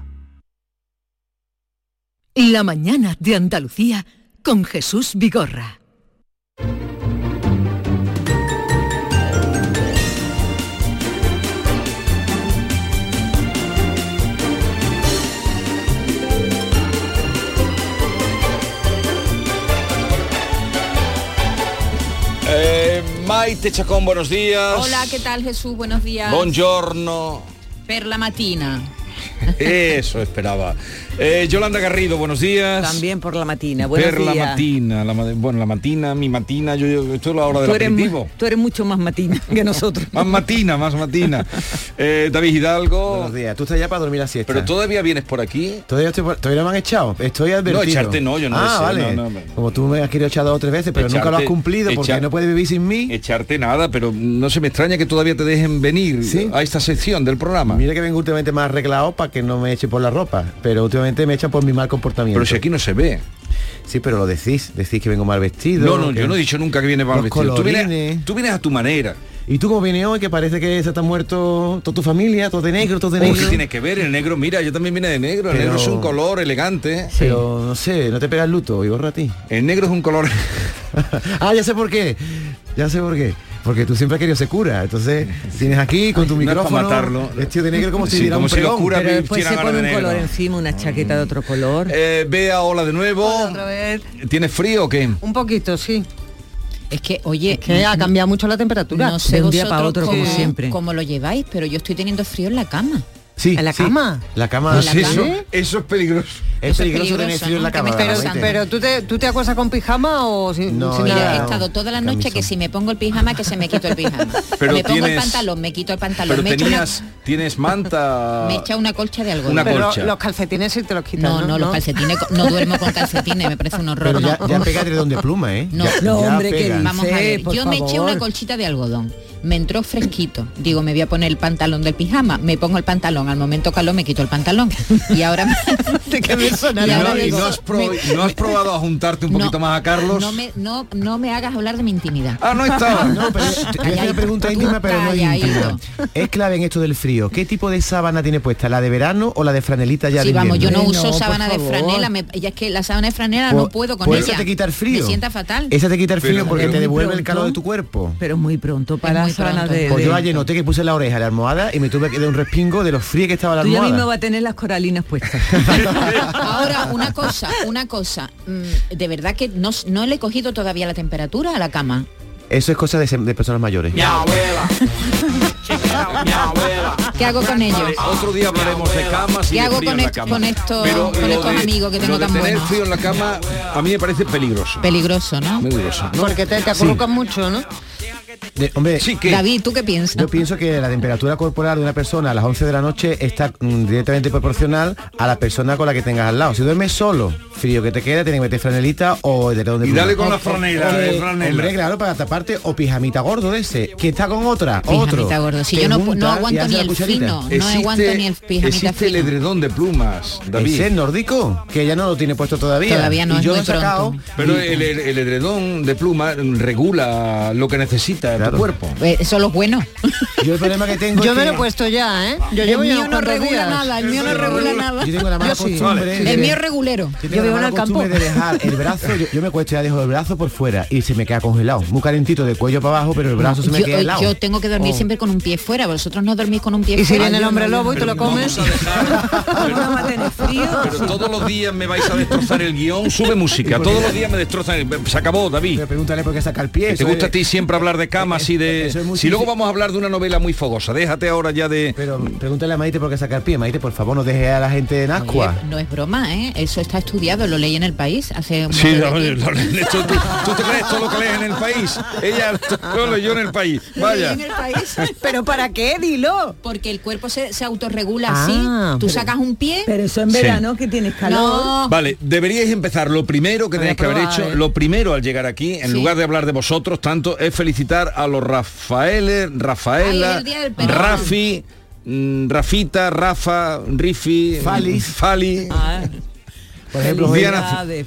La mañana de Andalucía con Jesús Vigorra. Eh, Maite Chacón, buenos días. Hola, ¿qué tal Jesús? Buenos días. Buongiorno. Per la matina. Eso esperaba. Eh, Yolanda Garrido, buenos días. También por la matina. Buenos Per la días. matina, la, bueno, la matina, mi matina, yo, yo estoy a la hora del Tú eres, aperitivo. tú eres mucho más matina <laughs> que nosotros. Más matina, más matina. <laughs> Eh, David Hidalgo. Buenos días. Tú estás ya para dormir la siesta. Pero todavía vienes por aquí. Todavía, estoy por- todavía no me han echado. Estoy advertido. echarte no, yo no Ah, deseo, vale. no, no, no. Como tú me has querido echar dos o tres veces, pero nunca lo has cumplido porque echar- no puedes vivir sin mí. Echarte nada, pero no se me extraña que todavía te dejen venir a esta sección del programa. Mira que vengo últimamente más arreglado para que no me eche por la ropa, pero últimamente me echan por mi mal comportamiento. Pero si aquí no se ve. Sí, pero lo decís, decís que vengo mal vestido. No, no, yo no he dicho nunca que viene mal vestido. Tú vienes, tú vienes a tu manera. ¿Y tú cómo vienes hoy? Que parece que se ha muerto toda tu familia, todo de negro, todo de ¿Cómo negro. tiene que ver? El negro, mira, yo también vine de negro. El negro es un color elegante. Pero no sé, no te pega el luto, Igor a ti. El negro es un color. <laughs> ah, ya sé por qué. Ya sé por qué. Porque tú siempre has querido ser cura. Entonces, tienes aquí con tu No es micrófono. matarlo. Vestido de negro como si Sí, como un si los pregón. curas Pero después se pone de un color encima, una chaqueta de otro color. Eh, Bea, hola de nuevo. otra vez. ¿Tienes frío o qué? Un poquito, sí. Es que, oye, que ha cambiado mucho la temperatura. no sé de un día para otro, como cómo- siempre. cómo lo lleváis, pero yo estoy teniendo frío en la cama. Sí, ¿En la sí. cama? La cama. ¿En la Pues eso, eso es peligroso. Es Eso peligroso tener frío en la cama. rozando. Pero tú te, tú te acuestas con pijama o sin, No, sin nada? he estado toda la noche que si me pongo el pijama, que se me quito el pijama. <laughs> Pero me pongo el tienes- pantalón, me quito el pantalón. Pero me echo una- tenías, tienes manta. <laughs> me echa una colcha de algodón. Una Pero colcha. los calcetines sí te los quitan, No, ¿no? no, los calcetines, no duermo con calcetines, me parece un horror. Pero ya, no. ya pega de pluma, ¿eh? No, Ya- no, ya hombre, que. Vamos a ver, yo me eché una colchita de algodón, me entró fresquito, digo, me voy a poner el pantalón del pijama, me pongo el pantalón, al momento calor me quito el pantalón y ahora ¿De <laughs> qué me suena? Y Y no, y has, pro- me- y no has probado a juntarte un No, poquito más a Carlos. no me, no, no me hagas hablar de mi intimidad. Ah, no estaba. <laughs> No, pero una pregunta íntima, pero no es íntima. Es clave en esto del frío. ¿Qué tipo de sábana tiene puesta? ¿La de verano o la de franelita ya Sí, de vamos, yo no uso sábana de franela, me, ya es que la sábana de franela Pues- no puedo con pues ella. esa te quita el frío. Me sienta fatal. Esa te quita el frío Pero- porque pero te devuelve el calor de tu cuerpo. Pero muy pronto para muy sábanas pronto. de... Pues de- yo ayer noté que puse la oreja la almohada y me tuve que dar un respingo de los fríos que estaba la Tú ya almohada. mismo va a tener las coralinas puestas. <laughs> Ahora, una cosa, una cosa. mm, De verdad que no, no le he cogido todavía la temperatura a la cama. Eso es cosa de, de personas mayores. ¿Qué hago con ellos? Otro día hablaremos de camas y ¿Qué de hago frío con en la esto- cama. con esto- Pero con lo estos de- amigos que tengo lo de tan tener buenos? frío en la cama a mí me parece peligroso. Peligroso, ¿no? Peligroso. ¿no? Porque te, te acurrucas mucho, ¿no? De- hombre, Sí que David, ¿tú qué piensas? Yo pienso que la temperatura corporal de una persona a las 11 de la noche está mm, directamente proporcional a la persona con la que tengas al lado. Si duermes solo, frío que te queda, tienes que meter franelita o de donde Y dale con la franela, Hombre, de franela. hombre, claro, para taparte o pijamita gordo de ese, que está con otra, otro. Pijamita gordo. Si yo no, aguanto ni el cucharita. fino, no aguanto ni el pijamita existe el edredón de plumas, David. Ese es nórdico, que ya no lo tiene puesto todavía. Todavía no y es yo muy lo he sacado. pronto. Pero el, el edredón de pluma regula lo que necesita Claro. tu cuerpo. Eh, Eso es lo bueno. yo el problema que tengo <laughs> Yo es me que lo he puesto ya, ¿eh? Yo el mío no regula días. nada, el mío no regula nada. Yo tengo la mala sí. El mío es regulero. Yo vivo en el campo. costumbre de dejar el brazo, yo, yo me cuesto ya dejo el brazo por fuera y se me queda congelado. Muy calentito de cuello para abajo, pero el brazo se me Yo, queda helado. yo tengo que dormir Oh. siempre con un pie fuera, vosotros no dormís con un pie Y si fuera. viene el hombre lobo y te lo comes. Pero todos los días me vais a destrozar el guion, sube <laughs> música. Todos los días me destrozan. el- Se acabó, David. Pero pregúntale por qué saca el pie. ¿Te gusta a ti siempre hablar de camas y de... es Si luego vamos a hablar de una novela muy fogosa, déjate ahora ya de... Pero pregúntale a Maite por qué saca el pie. Maite, por favor, no deje a la gente en ascua. Oye, no es broma, ¿eh? Eso está estudiado, lo leí en el país hace un Sí, lo- lo- esto- ¿tú, tú te crees todo lo que lees en el país? Ella lo leyó en el país. Vaya. Lo leí en el país. <laughs> ¿Pero para qué? Dilo. Porque el cuerpo se, se autorregula Ah, así. Tú pero- sacas un pie. Pero eso en Sí. verano que tienes calor. No. Vale, deberíais empezar. Lo primero que tenéis que haber hecho, ¿eh? lo primero al llegar aquí, en Sí. lugar de hablar de vosotros tanto, es felicitar a los Rafaeles, Rafaela. Rafi, mm, Rafita, Rafa, Rifi, Falis. Fali. Ah, Por ejemplo, hoy, hoy es día de.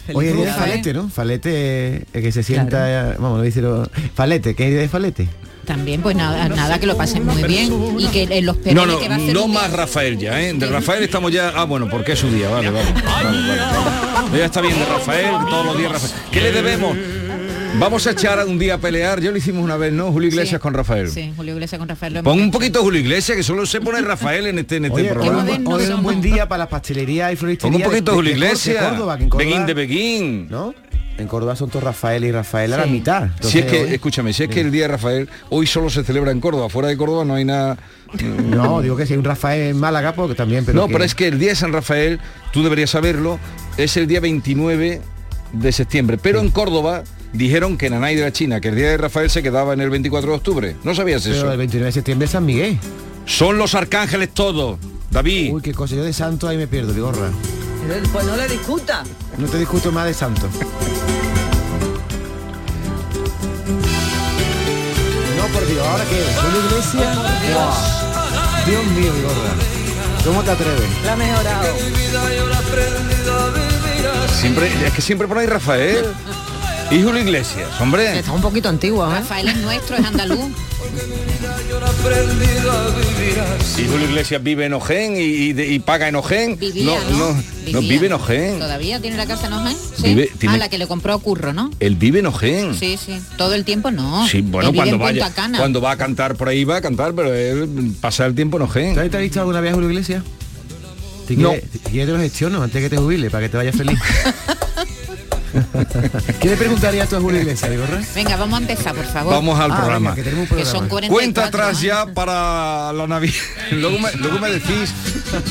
Falete, ¿no? Falete, eh, que se sienta, eh, vamos, no dice lo- Falete, ¿qué día de Falete? También, pues nada, nada, que lo pasen muy bien. Y que en los perros No, no, que va a no día- más Rafael ya, ¿eh? De Rafael estamos ya... Ah, bueno, porque es su día, vale, vale. vale, vale, vale. Ya está bien de Rafael, todos los días Rafael. ¿Qué le debemos? Vamos a echar un día a pelear, yo lo hicimos una vez, ¿no? Julio Iglesias Sí. con Rafael. Sí, Julio Iglesias con Rafael. Pon un poquito Julio Iglesias, que solo se pone Rafael en este, en este Oye, programa. hoy es un buen día para las pastelerías y floristerías. Pon un poquito de- Julio Iglesias. Córdoba, que en Córdoba- Beguín de Beguín. ¿No? En Córdoba son todos Rafael y Rafael a la mitad. Si Entonces, es que, hoy- escúchame, si es que el día de Rafael hoy solo se celebra en Córdoba, fuera de Córdoba no hay nada. No, digo que si hay un Rafael en Málaga, porque también, pero no, que- pero es que el día de San Rafael, tú deberías saberlo, es el día 29 de septiembre. Pero en Córdoba dijeron que Nanay de la China, que el día de Rafael se quedaba en el 24 de octubre. ¿No sabías pero eso? el 29 de septiembre es San Miguel. Son los arcángeles todos, David. Uy, qué cosa, yo de santo ahí me pierdo, digo, gorra. Pues no le discuta. No te discuto más de santo. No, por Dios, ahora que Julio Iglesias. Guau. Dios mío, gorra. ¿Cómo te atreves? La ha mejorado. Siempre, es que siempre ponéis Rafael. Y Julio Iglesias, hombre. Está un poquito antigua, ¿eh? Rafael es nuestro, es andaluz. Y Julio Iglesias vive en Ojén y, y de- y paga en Ojén. Vivía, no, ¿no? no, no, Vivía. vive en Ojén. Todavía tiene la casa en Ojén. Sí. Vive- tiene- Ah, la que le compró a Curro, ¿no? Él vive en Ojén. Sí, sí. Todo el tiempo no. Sí, bueno, Él cuando vaya, cuando va a cantar por ahí va a cantar, pero él pasa el tiempo en ¿Tú Ojén. has visto alguna vez a Julio Iglesias? Si No. quieres te lo gestiono antes que te jubile, para que te vayas feliz. <laughs> <laughs> ¿Qué le preguntarías tú a Julio Iglesias? Venga, vamos a empezar, por favor. Vamos al Ah, programa. venga, que tenemos un Que programa. son 44, Cuenta atrás ¿eh? ya para la Navidad. <laughs> luego, me, luego me decís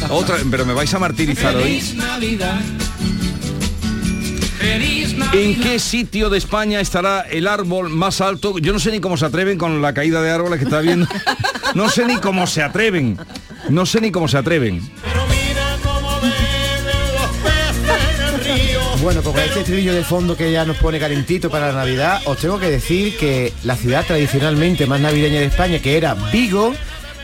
otra, pero me vais a martirizar hoy. ¿En qué sitio de España estará el árbol más alto? Yo no sé ni cómo se atreven con la caída de árboles que está viendo. No sé ni cómo se atreven. No sé ni cómo se atreven. Bueno, pues con este estribillo de fondo que ya nos pone calentito para la Navidad, os tengo que decir que la ciudad tradicionalmente más navideña de España, que era Vigo,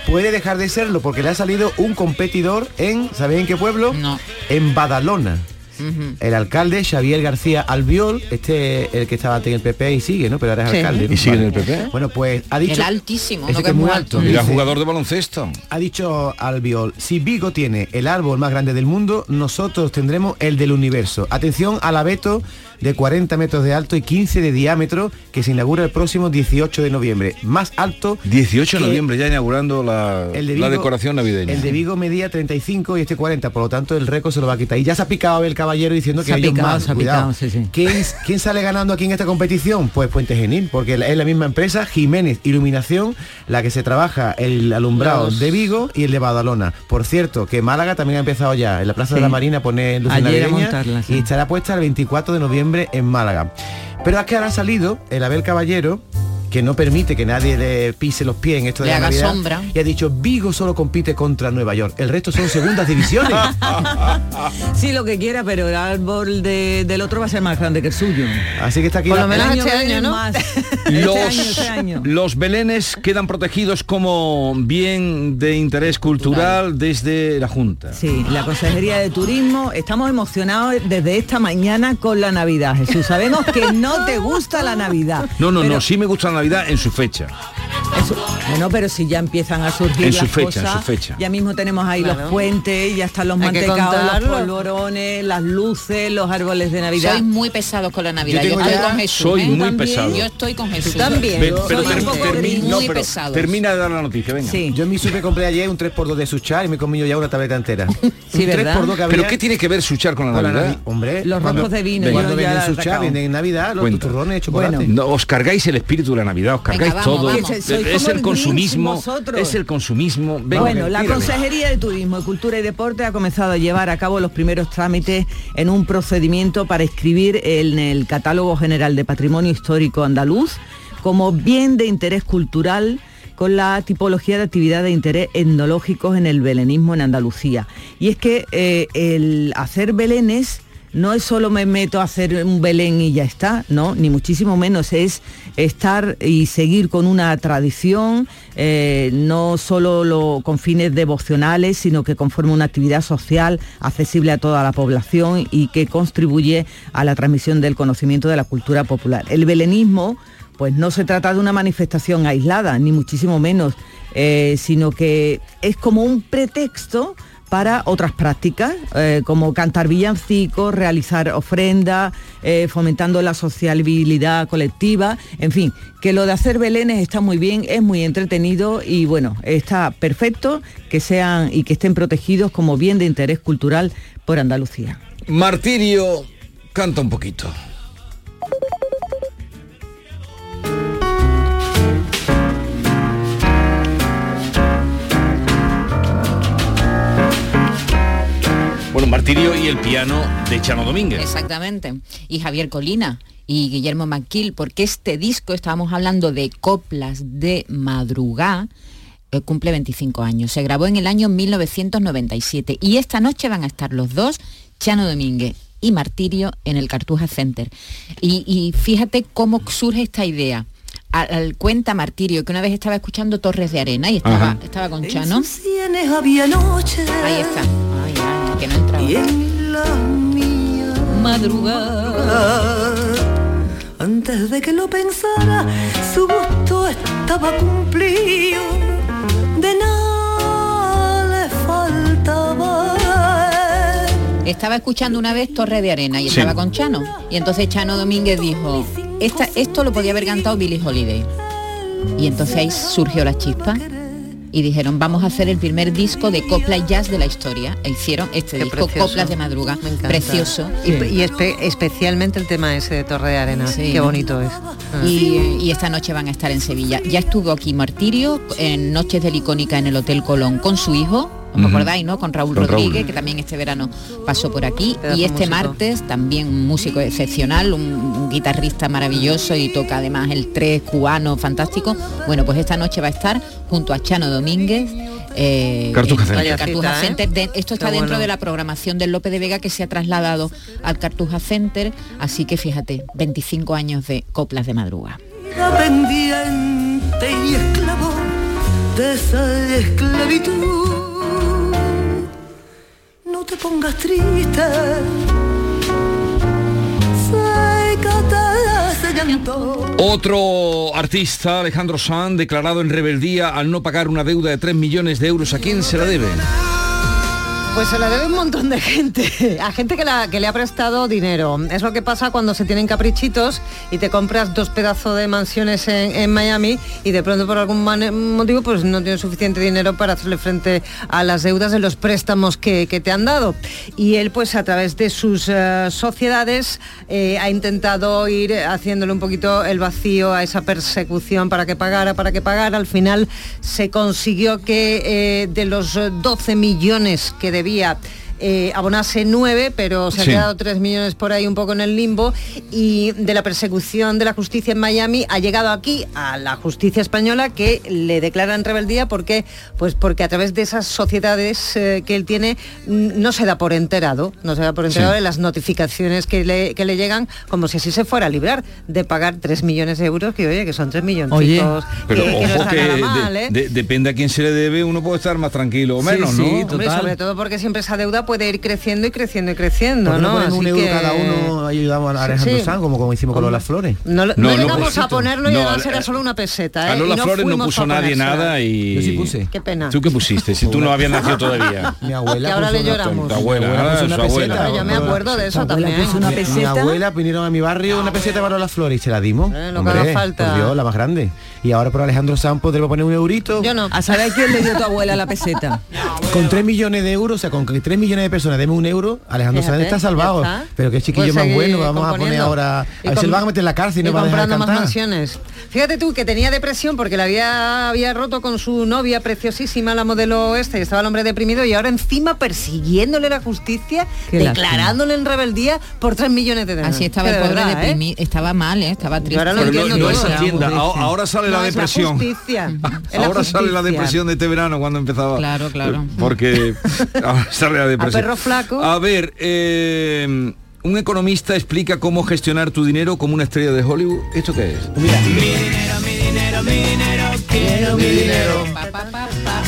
puede dejar de serlo porque le ha salido un competidor en, ¿sabéis en qué pueblo? No. En Badalona. El alcalde Xavier García Albiol, este el que estaba en el PP y sigue, ¿no? Pero ahora es Sí. alcalde. ¿no? ¿Y sigue en el PP? Bueno, pues ha dicho... El altísimo, Ese no que que es muy alto. Era Dice- jugador de baloncesto. ha dicho Albiol, si Vigo tiene el árbol más grande del mundo, nosotros tendremos el del universo. Atención al abeto de 40 metros de alto y 15 de diámetro que se inaugura el próximo 18 de noviembre. Más alto 18 de noviembre ya inaugurando la, el de la decoración navideña. El de Vigo medía 35 y este 40, por lo tanto el récord se lo va a quitar. Y ya se ha picado Abel Caballero diciendo Se que ha ellos picado, más, se cuidado. picado, sí, sí. ¿Quién, quién sale ganando aquí en esta competición? Pues Puente Genil, porque es la misma empresa, Jiménez Iluminación, la que se trabaja el alumbrado Los- de Vigo y el de Badalona. Por cierto, que Málaga también ha empezado ya, en la Plaza de la Marina a poner luces Ayer a navideñas montarla, sí. y estará puesta el 24 de noviembre en Málaga. Pero es que ahora ha salido el Abel Caballero que no permite que nadie le pise los pies en esto de Le la haga Navidad, sombra. y ha dicho Vigo solo compite contra Nueva York el resto son segundas divisiones <laughs> Sí, lo que quiera, pero el árbol de- del otro va a ser más grande que el suyo. así que está aquí Por lo menos el este año año, ¿no? Más. Los, <laughs> Este año, este año. los belenes quedan protegidos como bien de interés cultural desde la Junta. Sí, la Consejería de Turismo, estamos emocionados desde esta mañana con la Navidad, Jesús. Sabemos que no te gusta la Navidad. No, no, pero no, sí me gusta la Navidad en su fecha. eso- bueno, pero si ya empiezan a surgir En su las fecha, en cosas, su fecha. ya mismo tenemos ahí los Claro. puentes, ya están los mantecados, los polvorones, las luces, los árboles de Navidad. Sois muy pesados con la Navidad. Yo Yo, tengo estoy ya- con Jesús. soy ¿eh? muy También. pesado. Yo estoy con Jesús. también. Ve- Yo pero soy ter- termi- no, muy pero termina de dar la noticia, venga. Sí. yo en mi super compré ayer un 3x2 de Suchar y me he comido ya una tableta entera <laughs> Sí, un ¿verdad? 3x2 que ¿Pero qué tiene que ver Suchar con la con la Navidad? Navi- hombre Los rojos de vino, cuando yo he Suchar vienen en Navidad los turrones de chocolate os cargáis el espíritu de la Navidad, os cargáis Venga, vamos, todo. vamos. Es el el consumismo, vosotros. es el consumismo. Venga, bueno, la tírame. Consejería de Turismo, Cultura y Deporte ha comenzado a llevar a cabo los primeros trámites en un procedimiento para inscribir en el Catálogo General de Patrimonio Histórico Andaluz como bien de interés cultural con la tipología de actividad de interés etnológicos en el belenismo en Andalucía. Y es que eh, el hacer belenes no es solo me meto a hacer un Belén y ya está, no, ni muchísimo menos, es estar y seguir con una tradición, eh, no solo lo- con fines devocionales, sino que conforma una actividad social accesible a toda la población y que contribuye a la transmisión del conocimiento de la cultura popular. El belenismo, pues no se trata de una manifestación aislada, ni muchísimo menos, eh, sino que es como un pretexto para otras prácticas, eh, como cantar villancicos, realizar ofrendas, eh, fomentando la sociabilidad colectiva, en fin, que lo de hacer belenes está muy bien, es muy entretenido y bueno, está perfecto que sean y que estén protegidos como bien de interés cultural por Andalucía. Martirio, canta un poquito. Bueno, Martirio y el piano de Chano Domínguez. Exactamente. Y Javier Colina y Guillermo Maquil, porque este disco, estábamos hablando de coplas de madrugá, eh, cumple 25 años. Se grabó en el año 1997 y esta noche van a estar los dos, Chano Domínguez y Martirio, en el Cartuja Center. Y, y fíjate cómo surge esta idea. Al, al- cuenta Martirio que una vez estaba escuchando Torres de Arena y estaba, Ajá. estaba con Chano. Tienes había noche. Ahí está. Ay, ay, que no entraba. Y en la mía madrugada, antes de que lo pensara, su gusto estaba cumplido, de nada le faltaba. Estaba escuchando una vez Torre de Arena y Sí. estaba con Chano. Y entonces Chano Domínguez dijo, Esta, esto lo podía haber cantado Billie Holiday. Y entonces ahí surgió la chispa. Y dijeron vamos a hacer el primer disco de copla y jazz de la historia. E hicieron este Qué disco precioso. Coplas de Madruga, precioso. Y, y espe- especialmente el tema ese de Torre de Arena. Sí, Qué bonito es. Ah. Y, y esta noche van a estar en Sevilla. Ya estuvo aquí Martirio en Noches del Icónica en el Hotel Colón con su hijo. ¿Os acordáis, no? Con Raúl Con Raúl. Rodríguez, que también este verano pasó por aquí. Pedazo Y este músico. martes también un músico excepcional, un, un guitarrista maravilloso y toca además el tres cubano fantástico. Bueno, pues esta noche va a estar junto a Chano Domínguez. eh, Cartuja en Center. Cartuja ¿eh? Center. De- esto está Qué dentro bueno. de la programación del Lope de Vega que se ha trasladado al Cartuja Center. Así que fíjate, 25 años de coplas de madruga. Era pendiente y esclavo de esa esclavitud. Te pongas triste. Otro artista, Alejandro Sanz, declarado en rebeldía al no pagar una deuda de 3 millones de euros. ¿A quién se la debe? Pues se la debe un montón de gente, <laughs> a gente que, la- que le ha prestado dinero. Es lo que pasa cuando se tienen caprichitos y te compras dos pedazos de mansiones en, Miami y de pronto por algún motivo pues no tienes suficiente dinero para hacerle frente a las deudas de los préstamos que, te han dado. Y él pues a través de sus eh, sociedades eh, ha intentado ir haciéndole un poquito el vacío a esa persecución para que pagara, para que pagara. Al final se consiguió que eh, de los eh, 12 millones que debía Yeah. Eh, abonase 9, pero se ha Sí. quedado 3 millones por ahí un poco en el limbo y de la persecución de la justicia en Miami ha llegado aquí a la justicia española que le declaran rebeldía porque pues porque a través de esas sociedades eh, que él tiene no se da por enterado, no se da por enterado Sí. de las notificaciones que le, que le llegan como si así se fuera a librar de pagar 3 millones de euros, que oye, que son 3 millones Oye, que, pero que no ojo está que nada de- mal, ¿eh? de- depende a quién se le debe, uno puede estar más tranquilo o menos, ¿no? Hombre, sobre todo porque siempre esa deuda puede ir creciendo y creciendo y creciendo, ¿Por qué no ¿no? ponen un Así euro que- cada uno ayudamos a Alejandro Sí. Sanz, como, como hicimos con Lola Flores? No, No, no llegamos a ponerlo y No, además a- era solo una peseta, ¿eh? A Lola Y no Flores no puso a nadie nada y... Yo sí puse. Qué pena. ¿Tú qué pusiste? Si tú no habías nacido todavía. <laughs> Mi abuela Que ahora le lloramos. Tu abuela, ah, puso una su abuela. peseta. Yo me acuerdo de eso también. puso una peseta. Mi abuela vinieron a mi barrio una peseta para Lola Flores y se la dimos. Eh, lo que haga falta. la más grande. Y ahora por Alejandro Sanz podremos poner un eurito. Yo no. ¿A saber quién le dio tu abuela la peseta? <laughs> Con 3 millones de euros, o sea, con que 3 millones de personas deme un euro, Alejandro Sanz está salvado. está. Pero qué chiquillo Puedes más bueno, vamos a poner ahora. A ver si van a meter en la cárcel y no y va a dejar más mansiones. Fíjate tú que tenía depresión porque la había, había roto con su novia preciosísima, la modelo este, y estaba el hombre deprimido y ahora encima persiguiéndole la justicia, Qué declarándole en rebeldía por 3 millones de euros. Así estaba el pobre verdad, ¿eh? deprimido, estaba mal, ¿eh? estaba triste. ahora no, entiendo no. Hacienda, ahora, ahora sale la No, es la depresión. justicia, <laughs> es la ahora sale la depresión de este verano cuando empezaba. Claro, claro. Porque <laughs> ahora sale la depresión. perro flaco. A ver, eh, un economista explica cómo gestionar tu dinero como una estrella de Hollywood. ¿Esto qué es? Quiero mi dinero.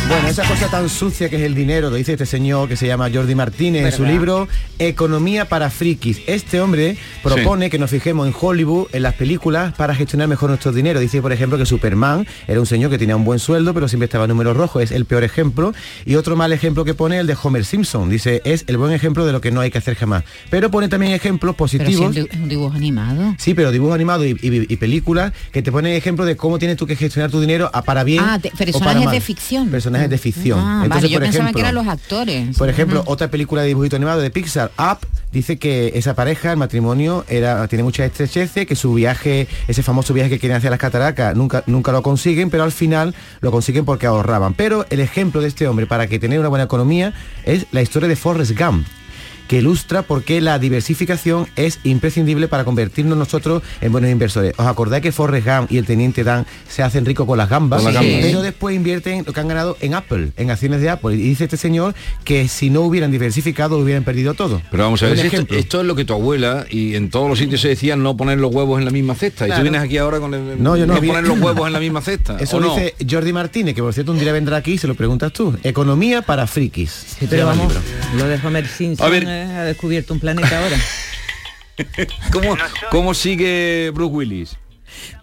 Bueno, esa cosa tan sucia que es el dinero, lo dice este señor que se llama Jordi Martínez en su libro Economía para frikis. Este hombre propone que nos fijemos en Hollywood, en las películas, para gestionar mejor nuestro dinero. Dice, por ejemplo, que Superman era un señor que tenía un buen sueldo, pero siempre estaba en números rojos. Es el peor ejemplo. Y otro mal ejemplo que pone el de Homer Simpson. Dice, es el buen ejemplo de lo que no hay que hacer jamás. Pero pone también ejemplos Pero si positivos. es un dibujo animado. Sí, pero dibujos animados y, y- y películas que te ponen ejemplo de cómo tienes tú que gestionar tu dinero a para bien Ah, de- o para personajes mal. de ficción. Personajes de ficción. Ah, Entonces, vale, yo por pensaba ejemplo, que eran los actores. Por ejemplo, otra película de dibujito animado de Pixar, Up, dice que esa pareja, el matrimonio, era, tiene muchas estrecheces, que su viaje, ese famoso viaje que quieren hacer a las cataracas, nunca, nunca lo consiguen, pero al final lo consiguen porque ahorraban. Pero el ejemplo de este hombre para que tener una buena economía es la historia de Forrest Gump que ilustra por qué la diversificación es imprescindible para convertirnos nosotros en buenos inversores. ¿Os acordáis que Forrest Gump y el Teniente Dan se hacen ricos con las gambas? Con gambas. Pero después invierten lo que han ganado en Apple, en acciones de Apple. Y dice este señor que si no hubieran diversificado hubieran perdido todo. Pero vamos a ver, esto, esto es lo que tu abuela y en todos los sitios se decía no poner los huevos en la misma cesta. Y tú vienes aquí ahora con el, No, yo no, poner los huevos en la misma cesta. Eso ¿o lo no? dice Jordi Martínez, que por cierto un día vendrá aquí y se lo preguntas tú. Economía para frikis. Pero vamos, lo de Homer Simpson A ver. Ha descubierto un planeta ahora. <laughs> ¿Cómo, cómo sigue Bruce Willis?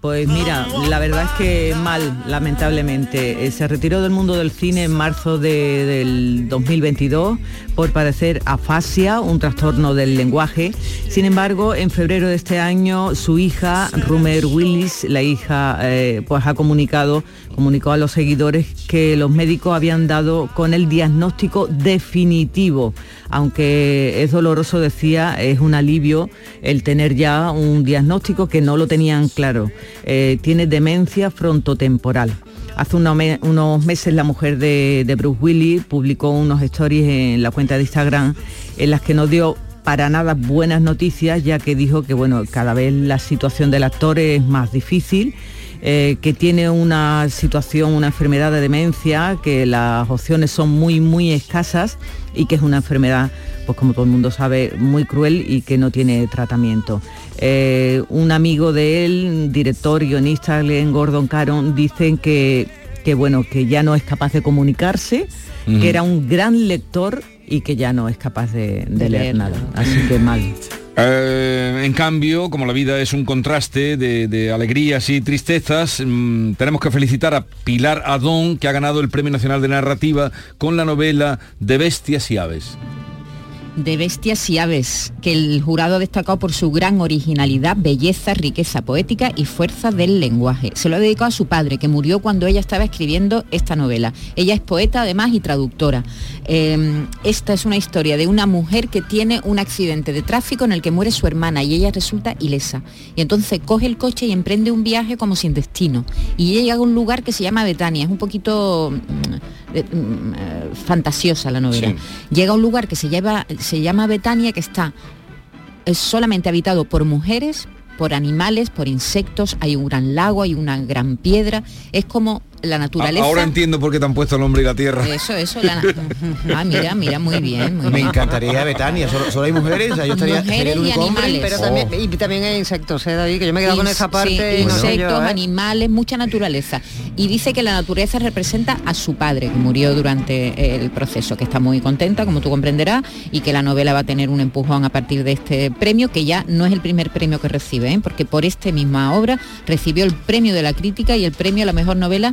Pues mira, la verdad es que mal, lamentablemente. Eh, se retiró del mundo del cine en marzo de- del 2022 por padecer afasia, un trastorno del lenguaje. Sin embargo, en febrero de este año, su hija, Rumer Willis, la hija, eh, pues ha comunicado, comunicó a los seguidores que los médicos habían dado con el diagnóstico definitivo. Aunque es doloroso, decía, es un alivio el tener ya un diagnóstico que no lo tenían claro. Eh, tiene demencia frontotemporal. Hace unos, me- unos meses la mujer de, de Bruce Willis publicó unos stories en la cuenta de Instagram en las que nos dio para nada buenas noticias, ya que dijo que bueno, cada vez la situación del actor es más difícil, eh, que tiene una situación, una enfermedad de demencia, que las opciones son muy, muy escasas y que es una enfermedad, pues como todo el mundo sabe, muy cruel y que no tiene tratamiento. Eh, un amigo de él, director, guionista, Glenn Gordon Caron, dicen que, que bueno, que ya no es capaz de comunicarse, que era un gran lector y que ya no es capaz de, leer. nada. Así que mal. <laughs> Eh, en cambio, como la vida es un contraste de, alegrías y tristezas, mm, tenemos que felicitar a Pilar Adón, que ha ganado el Premio Nacional de Narrativa con la novela De Bestias y Aves. De Bestias y Aves, que el jurado ha destacado por su gran originalidad, belleza, riqueza poética y fuerza del lenguaje. Se lo ha dedicado a su padre, que murió cuando ella estaba escribiendo esta novela. Ella es poeta además y traductora. Eh, esta es una historia de una mujer que tiene un accidente de tráfico en el que muere su hermana y ella resulta ilesa. Y entonces coge el coche y emprende un viaje como sin destino. Y ella llega a un lugar que se llama Betania. Es un poquito mm, mm, eh, fantasiosa la novela. Sí. Llega a un lugar que se, lleva, se llama Betania, que está eh, solamente habitado por mujeres, por animales, por insectos, hay un gran lago, hay una gran piedra, es como la naturaleza. Ahora entiendo por qué te han puesto el hombre y la tierra. Eso, eso, la... <laughs> Ah, mira, mira, muy bien, muy Me bien. encantaría Betania, solo, solo hay mujeres, o sea, yo estaría Mujeres y único hombre. animales. Pero también, y también hay insectos, ¿eh, David? Que yo me he quedado con esa parte sí, y no sé insectos, yo, ¿eh? animales, mucha naturaleza. Y dice que la naturaleza representa a su padre, que murió durante el proceso, que está muy contenta, como tú comprenderás, y que la novela va a tener un empujón a partir de este premio, que ya no es el primer premio que recibe, ¿eh? porque por esta misma obra recibió el premio de la crítica y el premio a la mejor novela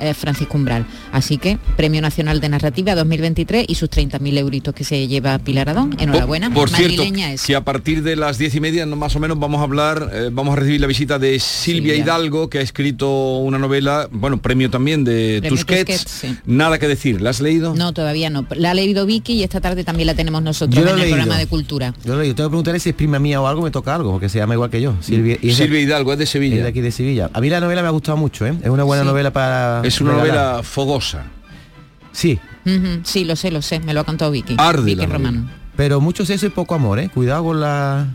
eh, Francisco Umbral. Así que Premio Nacional de Narrativa 2023 y sus 30.000 euritos que se lleva Pilar Adón. Enhorabuena. Por cierto, madrileña es. que a partir de las diez y media no, más o menos vamos a hablar, eh, vamos a recibir la visita de Silvia Silvia. Hidalgo, que ha escrito una novela, bueno, premio también de Premio Tusquets. Tusquets, sí. Nada que decir, ¿la has leído? No, todavía no. La ha leído Vicky y esta tarde también la tenemos nosotros en el leído. programa de cultura. Yo, lo- tengo que preguntarle si es prima mía o algo, me toca algo, porque se llama igual que yo. Silvia, y es de- Silvia Hidalgo, es de Sevilla. es de aquí de Sevilla. A mí la novela me ha gustado mucho, ¿eh? Es una buena Sí. novela para... Es una novela fogosa. Sí, Sí, lo sé, lo sé, me lo ha contado Vicky. Arde Vicky. Romano. pero mucho sexo y poco amor, ¿eh? Cuidado con la...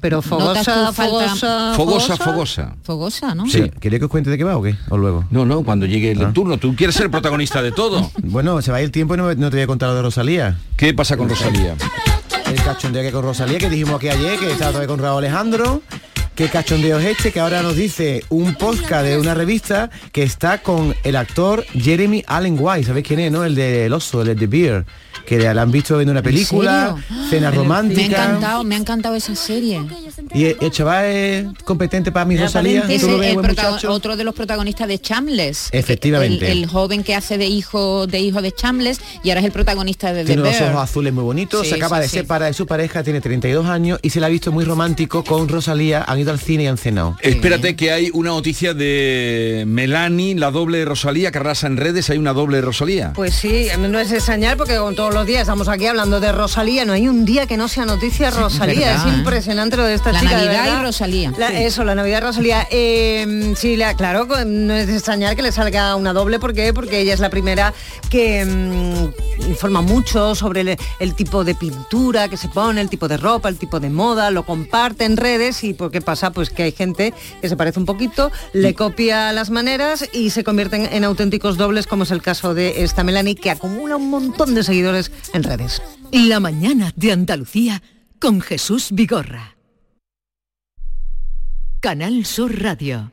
Pero ¿Notas fogosa, fogosa, Fogosa, fogosa. Fogosa, ¿no? Sí. ¿Quería que os cuente de qué va o qué? ¿O luego? No, no, cuando llegue el Ah. turno. Tú quieres ser protagonista de todo. <laughs> Bueno, se va a ir el tiempo y no, te voy a contar lo de Rosalía. ¿Qué pasa con Rosalía? El cachondeo que con Rosalía, que dijimos aquí ayer, que estaba todavía con Raúl Alejandro. ¿Qué cachondeo es este? Que ahora nos dice un podcast de una revista que está con el actor Jeremy Allen White. ¿Sabéis quién es, no? El del oso, el de The Beer. Que la han visto viendo una ¿En película, cena Me ha romántica. encantado, me ha encantado esa serie. Y el, el chaval es competente para mi Rosalía. Es otro de los protagonistas de Chambles. Efectivamente. El, el joven que hace de hijo de hijo de Chambles y ahora es el protagonista de The Tiene unos Bear. ojos azules muy bonitos, Sí, se acaba sí, de sí. separar de su pareja, tiene 32 años y se la ha visto muy romántico con Rosalía, han ido al cine y han cenado. Espérate que hay una noticia de Melanie, la doble de Rosalía, que arrasa en redes, hay una doble de Rosalía. Pues sí, no es extrañar porque con todos los días estamos aquí hablando de Rosalía, no hay un día que no sea noticia Rosalía, verdad, es ¿eh? impresionante lo de esta La chica. de Navidad y verdad. Rosalía. La- Sí. Eso, la Navidad y Rosalía. Eh, sí, la- claro, no es de extrañar que le salga una doble, ¿por qué? Porque ella es la primera que mm, informa mucho sobre el, el tipo de pintura que se pone, el tipo de ropa, el tipo de moda, lo comparte en redes y ¿por qué pasa? Pues que hay gente que se parece un poquito, le copia las maneras y se convierten en auténticos dobles, como es el caso de esta Melanie, que acumula un montón de seguidores en redes. La mañana de Andalucía con Jesús Vigorra. Canal Sur Radio.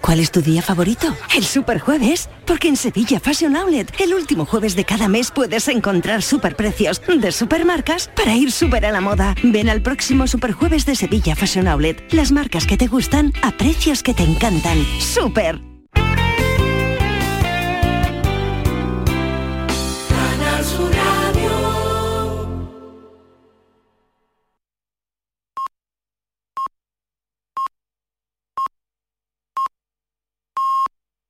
¿Cuál es tu día favorito? El Superjueves, porque en Sevilla Fashion Outlet, el último jueves de cada mes puedes encontrar superprecios de supermarcas para ir súper a la moda. Ven al próximo Superjueves de Sevilla Fashion Outlet. Las marcas que te gustan a precios que te encantan. ¡Super!